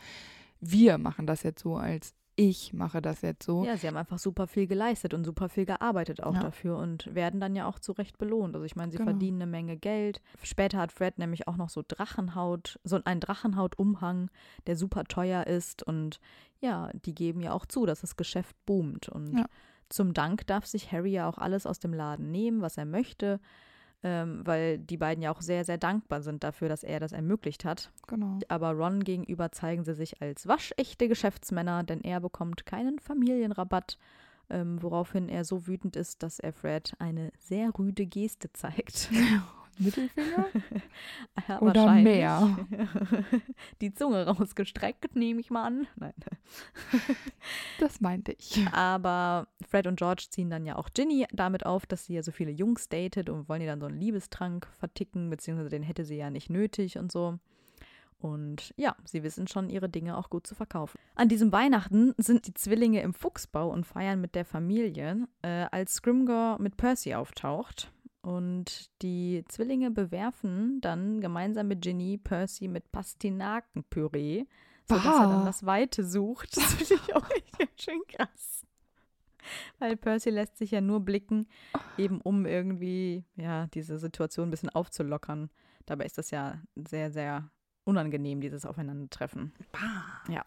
wir machen das jetzt so, als ich mache das jetzt so. Ja, sie haben einfach super viel geleistet und super viel gearbeitet auch Ja. dafür und werden dann ja auch zu Recht belohnt. Also ich meine, sie Genau. verdienen eine Menge Geld. Später hat Fred nämlich auch noch so Drachenhaut, so einen Drachenhautumhang, der super teuer ist und ja, die geben ja auch zu, dass das Geschäft boomt und Ja. zum Dank darf sich Harry ja auch alles aus dem Laden nehmen, was er möchte, ähm, weil die beiden ja auch sehr, sehr dankbar sind dafür, dass er das ermöglicht hat. Genau. Aber Ron gegenüber zeigen sie sich als waschechte Geschäftsmänner, denn er bekommt keinen Familienrabatt, ähm, woraufhin er so wütend ist, dass er Fred eine sehr rüde Geste zeigt. Mittelfinger? Ja, Oder mehr. Die Zunge rausgestreckt, nehme ich mal an. Nein. Das meinte ich. Aber Fred und George ziehen dann ja auch Ginny damit auf, dass sie ja so viele Jungs datet und wollen ihr dann so einen Liebestrank verticken, beziehungsweise den hätte sie ja nicht nötig und so. Und ja, sie wissen schon, ihre Dinge auch gut zu verkaufen. An diesem Weihnachten sind die Zwillinge im Fuchsbau und feiern mit der Familie, äh, als Scrimgeour mit Percy auftaucht. Und die Zwillinge bewerfen dann gemeinsam mit Ginny Percy mit Pastinakenpüree, sodass er Bah. dann das Weite sucht. Das finde ich auch echt ganz schön krass. Weil Percy lässt sich ja nur blicken, eben um irgendwie, ja, diese Situation ein bisschen aufzulockern. Dabei ist das ja sehr, sehr unangenehm, dieses Aufeinandertreffen. Ja.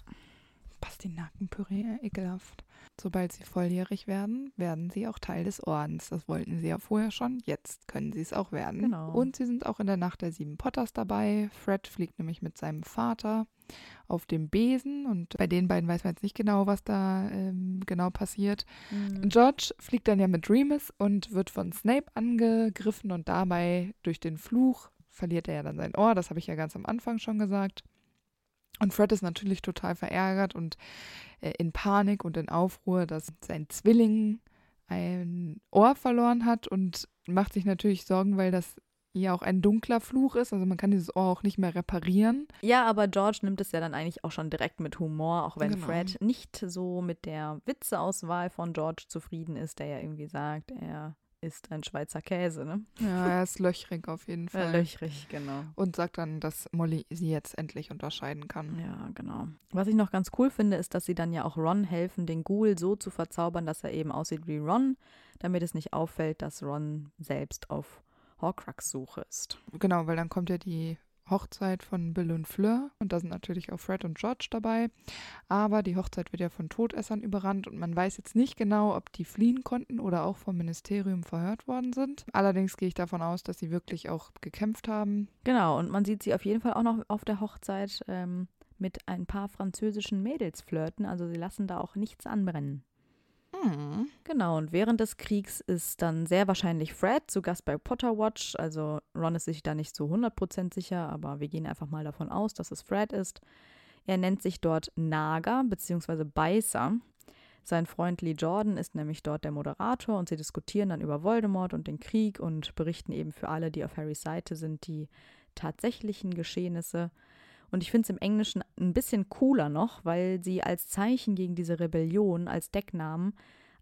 Pastinakenpüree, ekelhaft. Sobald sie volljährig werden, werden sie auch Teil des Ordens. Das wollten sie ja vorher schon, jetzt können sie es auch werden. Genau. Und sie sind auch in der Nacht der sieben Potters dabei. Fred fliegt nämlich mit seinem Vater auf dem Besen und bei den beiden weiß man jetzt nicht genau, was da ähm, genau passiert. Mhm. George fliegt dann ja mit Remus und wird von Snape angegriffen und dabei durch den Fluch verliert er ja dann sein Ohr. Das habe ich ja ganz am Anfang schon gesagt. Und Fred ist natürlich total verärgert und äh, in Panik und in Aufruhr, dass sein Zwilling ein Ohr verloren hat und macht sich natürlich Sorgen, weil das ja auch ein dunkler Fluch ist. Also man kann dieses Ohr auch nicht mehr reparieren. Ja, aber George nimmt es ja dann eigentlich auch schon direkt mit Humor, auch wenn Genau. Fred nicht so mit der Witzeauswahl von George zufrieden ist, der ja irgendwie sagt, er ist ein Schweizer Käse, ne? Ja, er ist löchrig auf jeden Fall. Ja, löchrig, genau. Und sagt dann, dass Molly sie jetzt endlich unterscheiden kann. Ja, genau. Was ich noch ganz cool finde, ist, dass sie dann ja auch Ron helfen, den Ghoul so zu verzaubern, dass er eben aussieht wie Ron, damit es nicht auffällt, dass Ron selbst auf Horcrux-Suche ist. Genau, weil dann kommt ja die Hochzeit von Bill und Fleur und da sind natürlich auch Fred und George dabei. Aber die Hochzeit wird ja von Todessern überrannt und man weiß jetzt nicht genau, ob die fliehen konnten oder auch vom Ministerium verhört worden sind. Allerdings gehe ich davon aus, dass sie wirklich auch gekämpft haben. Genau, und man sieht sie auf jeden Fall auch noch auf der Hochzeit ähm, mit ein paar französischen Mädels flirten. Also sie lassen da auch nichts anbrennen. Hm. Genau, und während des Kriegs ist dann sehr wahrscheinlich Fred zu Gast bei Potter Watch. Also Ron ist sich da nicht zu 100% sicher, aber wir gehen einfach mal davon aus, dass es Fred ist. Er nennt sich dort Nager bzw. Beißer. Sein Freund Lee Jordan ist nämlich dort der Moderator und sie diskutieren dann über Voldemort und den Krieg und berichten eben für alle, die auf Harrys Seite sind, die tatsächlichen Geschehnisse. Und ich finde es im Englischen ein bisschen cooler noch, weil sie als Zeichen gegen diese Rebellion, als Decknamen,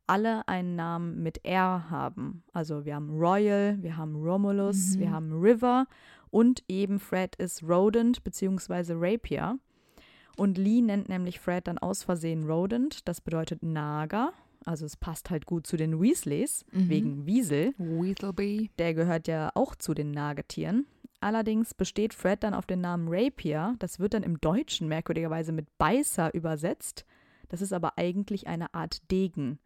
alle einen Namen mit R haben. Also wir haben Royal, wir haben Romulus, Mhm. wir haben River und eben Fred ist Rodent bzw. Rapier. Und Lee nennt nämlich Fred dann aus Versehen Rodent, das bedeutet Nager. Also es passt halt gut zu den Weasleys, Mhm. wegen Wiesel. Weaselby. Der gehört ja auch zu den Nagetieren. Allerdings besteht Fred dann auf den Namen Rapier. Das wird dann im Deutschen merkwürdigerweise mit Beißer übersetzt. Das ist aber eigentlich eine Art Degen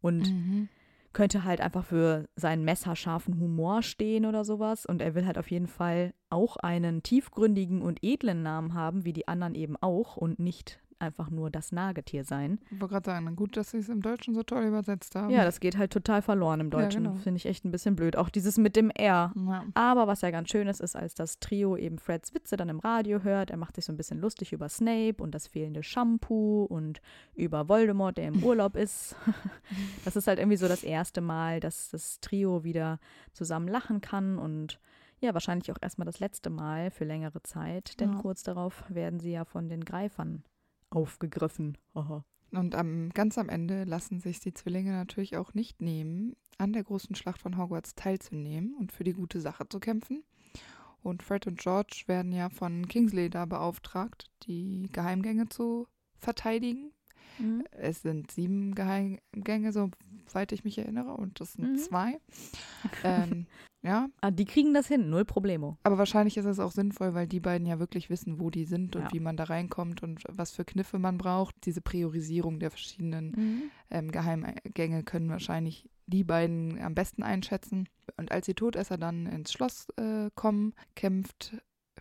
und Mhm. könnte halt einfach für seinen messerscharfen Humor stehen oder sowas. Und er will halt auf jeden Fall auch einen tiefgründigen und edlen Namen haben, wie die anderen eben auch und nicht einfach nur das Nagetier sein. Ich wollte gerade sagen, gut, dass sie es im Deutschen so toll übersetzt haben. Ja, das geht halt total verloren im Ja, Deutschen. genau. Finde ich echt ein bisschen blöd. Auch dieses mit dem R. Ja. Aber was ja ganz schön ist, ist, als das Trio eben Freds Witze dann im Radio hört, er macht sich so ein bisschen lustig über Snape und das fehlende Shampoo und über Voldemort, der im Urlaub ist. Das ist halt irgendwie so das erste Mal, dass das Trio wieder zusammen lachen kann und ja, wahrscheinlich auch erstmal das letzte Mal für längere Zeit, denn Ja. kurz darauf werden sie ja von den Greifern aufgegriffen. Haha. Und am, ganz am Ende lassen sich die Zwillinge natürlich auch nicht nehmen, an der großen Schlacht von Hogwarts teilzunehmen und für die gute Sache zu kämpfen. Und Fred und George werden ja von Kingsley da beauftragt, die Geheimgänge zu verteidigen. Mhm. Es sind sieben Geheimgänge, soweit ich mich erinnere, und das sind Mhm. zwei. ähm, ja, Ah, die kriegen das hin, null Problemo. aber wahrscheinlich ist es auch sinnvoll, weil die beiden ja wirklich wissen, wo die sind und Ja. wie man da reinkommt und was für Kniffe man braucht. Diese Priorisierung der verschiedenen Mhm. ähm, Geheimgänge können wahrscheinlich die beiden am besten einschätzen. Und als die Todesser dann ins Schloss äh, kommen, kämpft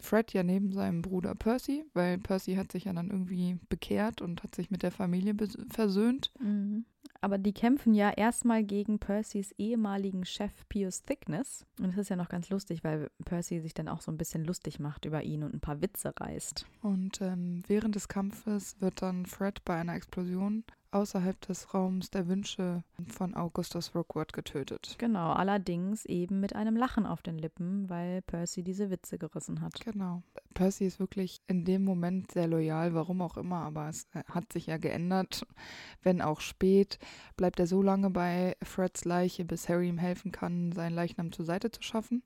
Fred ja neben seinem Bruder Percy, weil Percy hat sich ja dann irgendwie bekehrt und hat sich mit der Familie versöhnt. Mhm. Aber die kämpfen ja erstmal gegen Percys ehemaligen Chef Pius Thickness. Und es ist ja noch ganz lustig, weil Percy sich dann auch so ein bisschen lustig macht über ihn und ein paar Witze reißt. Und ähm, während des Kampfes wird dann Fred bei einer Explosion außerhalb des Raums der Wünsche von Augustus Rookwood getötet. Genau, allerdings eben mit einem Lachen auf den Lippen, weil Percy diese Witze gerissen hat. Genau. Percy ist wirklich in dem Moment sehr loyal, warum auch immer, aber es äh, hat sich ja geändert. Wenn auch spät, bleibt er so lange bei Freds Leiche, bis Harry ihm helfen kann, seinen Leichnam zur Seite zu schaffen.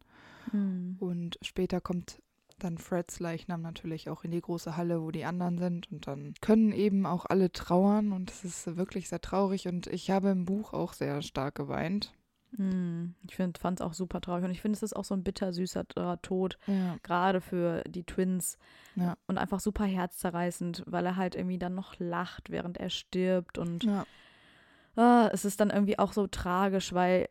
Mhm. Und später kommt dann Freds Leichnam natürlich auch in die große Halle, wo die anderen sind. Und dann können eben auch alle trauern und es ist wirklich sehr traurig. Und ich habe im Buch auch sehr stark geweint. Mhm. Ich fand es auch super traurig und ich finde, es ist auch so ein bittersüßer äh, Tod, Ja. gerade für die Twins. Ja. Und einfach super herzzerreißend, weil er halt irgendwie dann noch lacht, während er stirbt und Ja. Ah, es ist dann irgendwie auch so tragisch, weil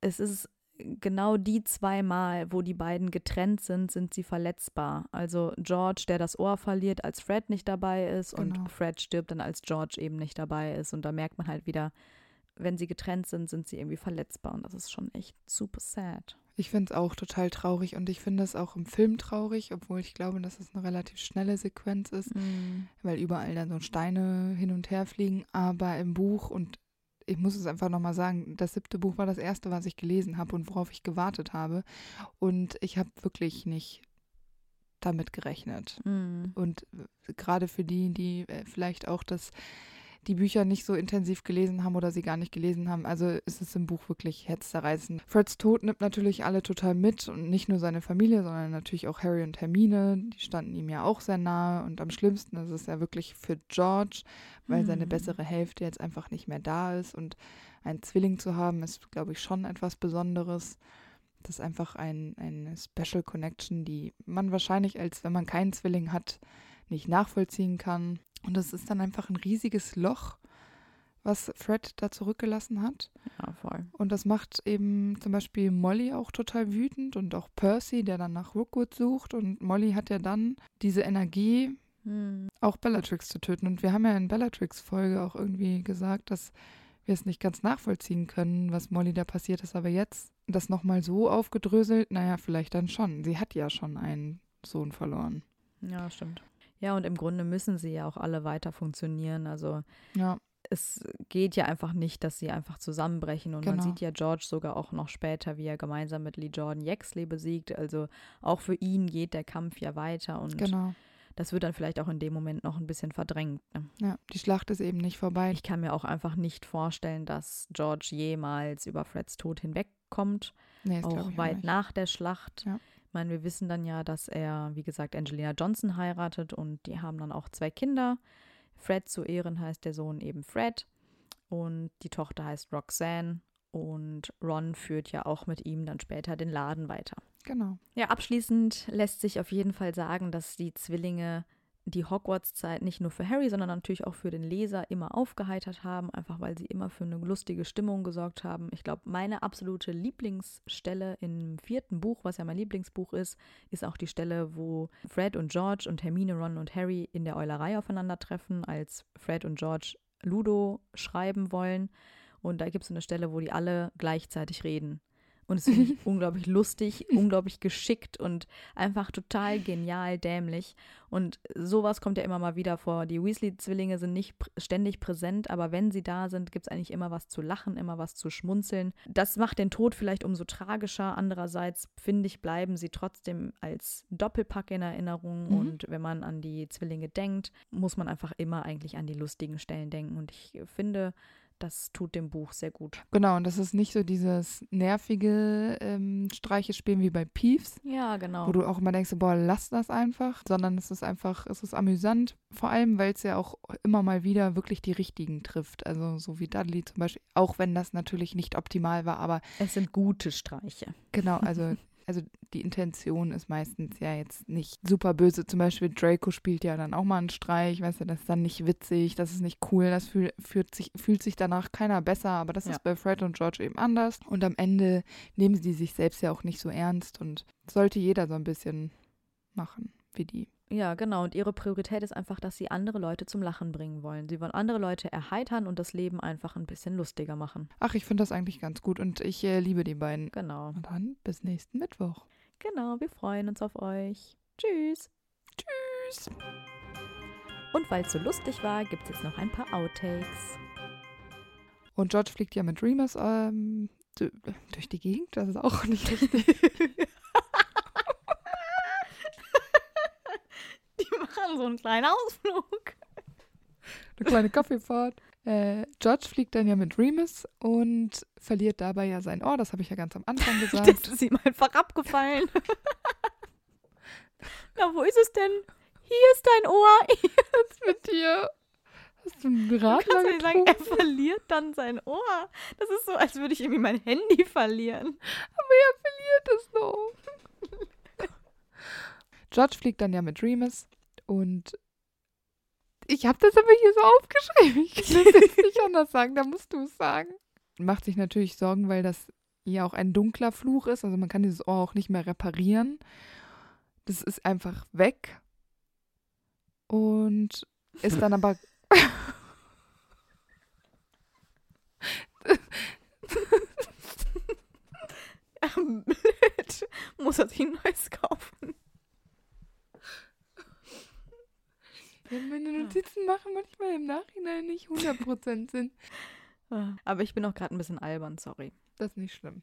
es ist genau die zwei Mal, wo die beiden getrennt sind, sind sie verletzbar. Also George, der das Ohr verliert, als Fred nicht dabei ist Genau. und Fred stirbt dann, als George eben nicht dabei ist. Und da merkt man halt wieder, wenn sie getrennt sind, sind sie irgendwie verletzbar. Und das ist schon echt super sad. Ich finde es auch total traurig und ich finde es auch im Film traurig, obwohl ich glaube, dass es eine relativ schnelle Sequenz ist, weil überall dann so Steine hin und her fliegen. Aber im Buch, und ich muss es einfach nochmal sagen, das siebte Buch war das erste, was ich gelesen habe und worauf ich gewartet habe. Und ich habe wirklich nicht damit gerechnet. Mhm. Und äh, gerade für die, die äh, vielleicht auch das die Bücher nicht so intensiv gelesen haben oder sie gar nicht gelesen haben. Also ist es im Buch wirklich herzzerreißend. Freds Tod nimmt natürlich alle total mit und nicht nur seine Familie, sondern natürlich auch Harry und Hermine. Die standen ihm ja auch sehr nahe und am schlimmsten ist es ja wirklich für George, weil mhm. seine bessere Hälfte jetzt einfach nicht mehr da ist und einen Zwilling zu haben, ist, glaube ich, schon etwas Besonderes. Das ist einfach ein, eine Special Connection, die man wahrscheinlich, als wenn man keinen Zwilling hat, nicht nachvollziehen kann. Und es ist dann einfach ein riesiges Loch, was Fred da zurückgelassen hat. Ja, voll. Und das macht eben zum Beispiel Molly auch total wütend und auch Percy, der dann nach Rookwood sucht. Und Molly hat ja dann diese Energie, hm. auch Bellatrix zu töten. Und wir haben ja in Bellatrix-Folge auch irgendwie gesagt, dass wir es nicht ganz nachvollziehen können, was Molly da passiert ist. Aber jetzt das nochmal so aufgedröselt, naja, vielleicht dann schon. Sie hat ja schon einen Sohn verloren. Ja, stimmt. Ja, und im Grunde müssen sie ja auch alle weiter funktionieren. Also ja. es geht ja einfach nicht, dass sie einfach zusammenbrechen. Und genau. man sieht ja George sogar auch noch später, wie er gemeinsam mit Lee Jordan Yaxley besiegt. Also auch für ihn geht der Kampf ja weiter und genau. das wird dann vielleicht auch in dem Moment noch ein bisschen verdrängt. Ne? Ja, die Schlacht ist eben nicht vorbei. Ich kann mir auch einfach nicht vorstellen, dass George jemals über Freds Tod hinwegkommt. Nee, auch weit auch nach der Schlacht. Ja meine, wir wissen dann ja, dass er, wie gesagt, Angelina Johnson heiratet und die haben dann auch zwei Kinder. Fred zu Ehren heißt der Sohn eben Fred und die Tochter heißt Roxanne und Ron führt ja auch mit ihm dann später den Laden weiter. Genau. Ja, abschließend lässt sich auf jeden Fall sagen, dass die Zwillinge die Hogwarts-Zeit nicht nur für Harry, sondern natürlich auch für den Leser immer aufgeheitert haben, einfach weil sie immer für eine lustige Stimmung gesorgt haben. Ich glaube, meine absolute Lieblingsstelle im vierten Buch, was ja mein Lieblingsbuch ist, ist auch die Stelle, wo Fred und George und Hermine, Ron und Harry in der Eulerei aufeinandertreffen, als Fred und George Ludo schreiben wollen. Und da gibt es eine Stelle, wo die alle gleichzeitig reden. Und es finde ich unglaublich lustig, unglaublich geschickt und einfach total genial dämlich. Und sowas kommt ja immer mal wieder vor. Die Weasley-Zwillinge sind nicht pr ständig präsent, aber wenn sie da sind, gibt es eigentlich immer was zu lachen, immer was zu schmunzeln. Das macht den Tod vielleicht umso tragischer. Andererseits, finde ich, bleiben sie trotzdem als Doppelpack in Erinnerung. Mhm. Und wenn man an die Zwillinge denkt, muss man einfach immer eigentlich an die lustigen Stellen denken. Und ich finde, das tut dem Buch sehr gut. Genau, und das ist nicht so dieses nervige ähm, Streiche spielen wie bei Peeves. Ja, genau. Wo du auch immer denkst, boah, lass das einfach, sondern es ist einfach, es ist amüsant, vor allem, weil es ja auch immer mal wieder wirklich die richtigen trifft. Also so wie Dudley zum Beispiel, auch wenn das natürlich nicht optimal war, aber. Es sind gute Streiche. Genau, also also die Intention ist meistens ja jetzt nicht super böse. Zum Beispiel Draco spielt ja dann auch mal einen Streich, weißt du, das ist dann nicht witzig, das ist nicht cool, das fühl, fühlt, sich, fühlt sich danach keiner besser, aber das ja. ist bei Fred und George eben anders. Und am Ende nehmen sie sich selbst ja auch nicht so ernst und sollte jeder so ein bisschen machen wie die. Ja, genau. Und ihre Priorität ist einfach, dass sie andere Leute zum Lachen bringen wollen. Sie wollen andere Leute erheitern und das Leben einfach ein bisschen lustiger machen. Ach, ich finde das eigentlich ganz gut und ich äh, liebe die beiden. Genau. Und dann bis nächsten Mittwoch. Genau, wir freuen uns auf euch. Tschüss. Tschüss. Und weil es so lustig war, gibt es jetzt noch ein paar Outtakes. Und George fliegt ja mit Remus ähm, durch die Gegend. Das ist auch nicht richtig. Machen so einen kleinen Ausflug. Eine kleine Kaffeefahrt. Äh, George fliegt dann ja mit Remus und verliert dabei ja sein Ohr. Das habe ich ja ganz am Anfang gesagt. das ist ihm einfach abgefallen. Na, wo ist es denn? Hier ist dein Ohr. Was ist mit dir? Hast du einen Radler du nicht sagen, er verliert dann sein Ohr. Das ist so, als würde ich irgendwie mein Handy verlieren. Aber er verliert es noch. George fliegt dann ja mit Remus und ich habe das aber hier so aufgeschrieben. Ich kann das jetzt nicht anders sagen, da musst du es sagen. Macht sich natürlich Sorgen, weil das ja auch ein dunkler Fluch ist. Also man kann dieses Ohr auch nicht mehr reparieren. Das ist einfach weg. Und ist dann aber. blöd. Muss er sich ein neues kaufen. Ja, meine Notizen machen manchmal im Nachhinein nicht 100% Sinn. Aber ich bin auch gerade ein bisschen albern, sorry. Das ist nicht schlimm.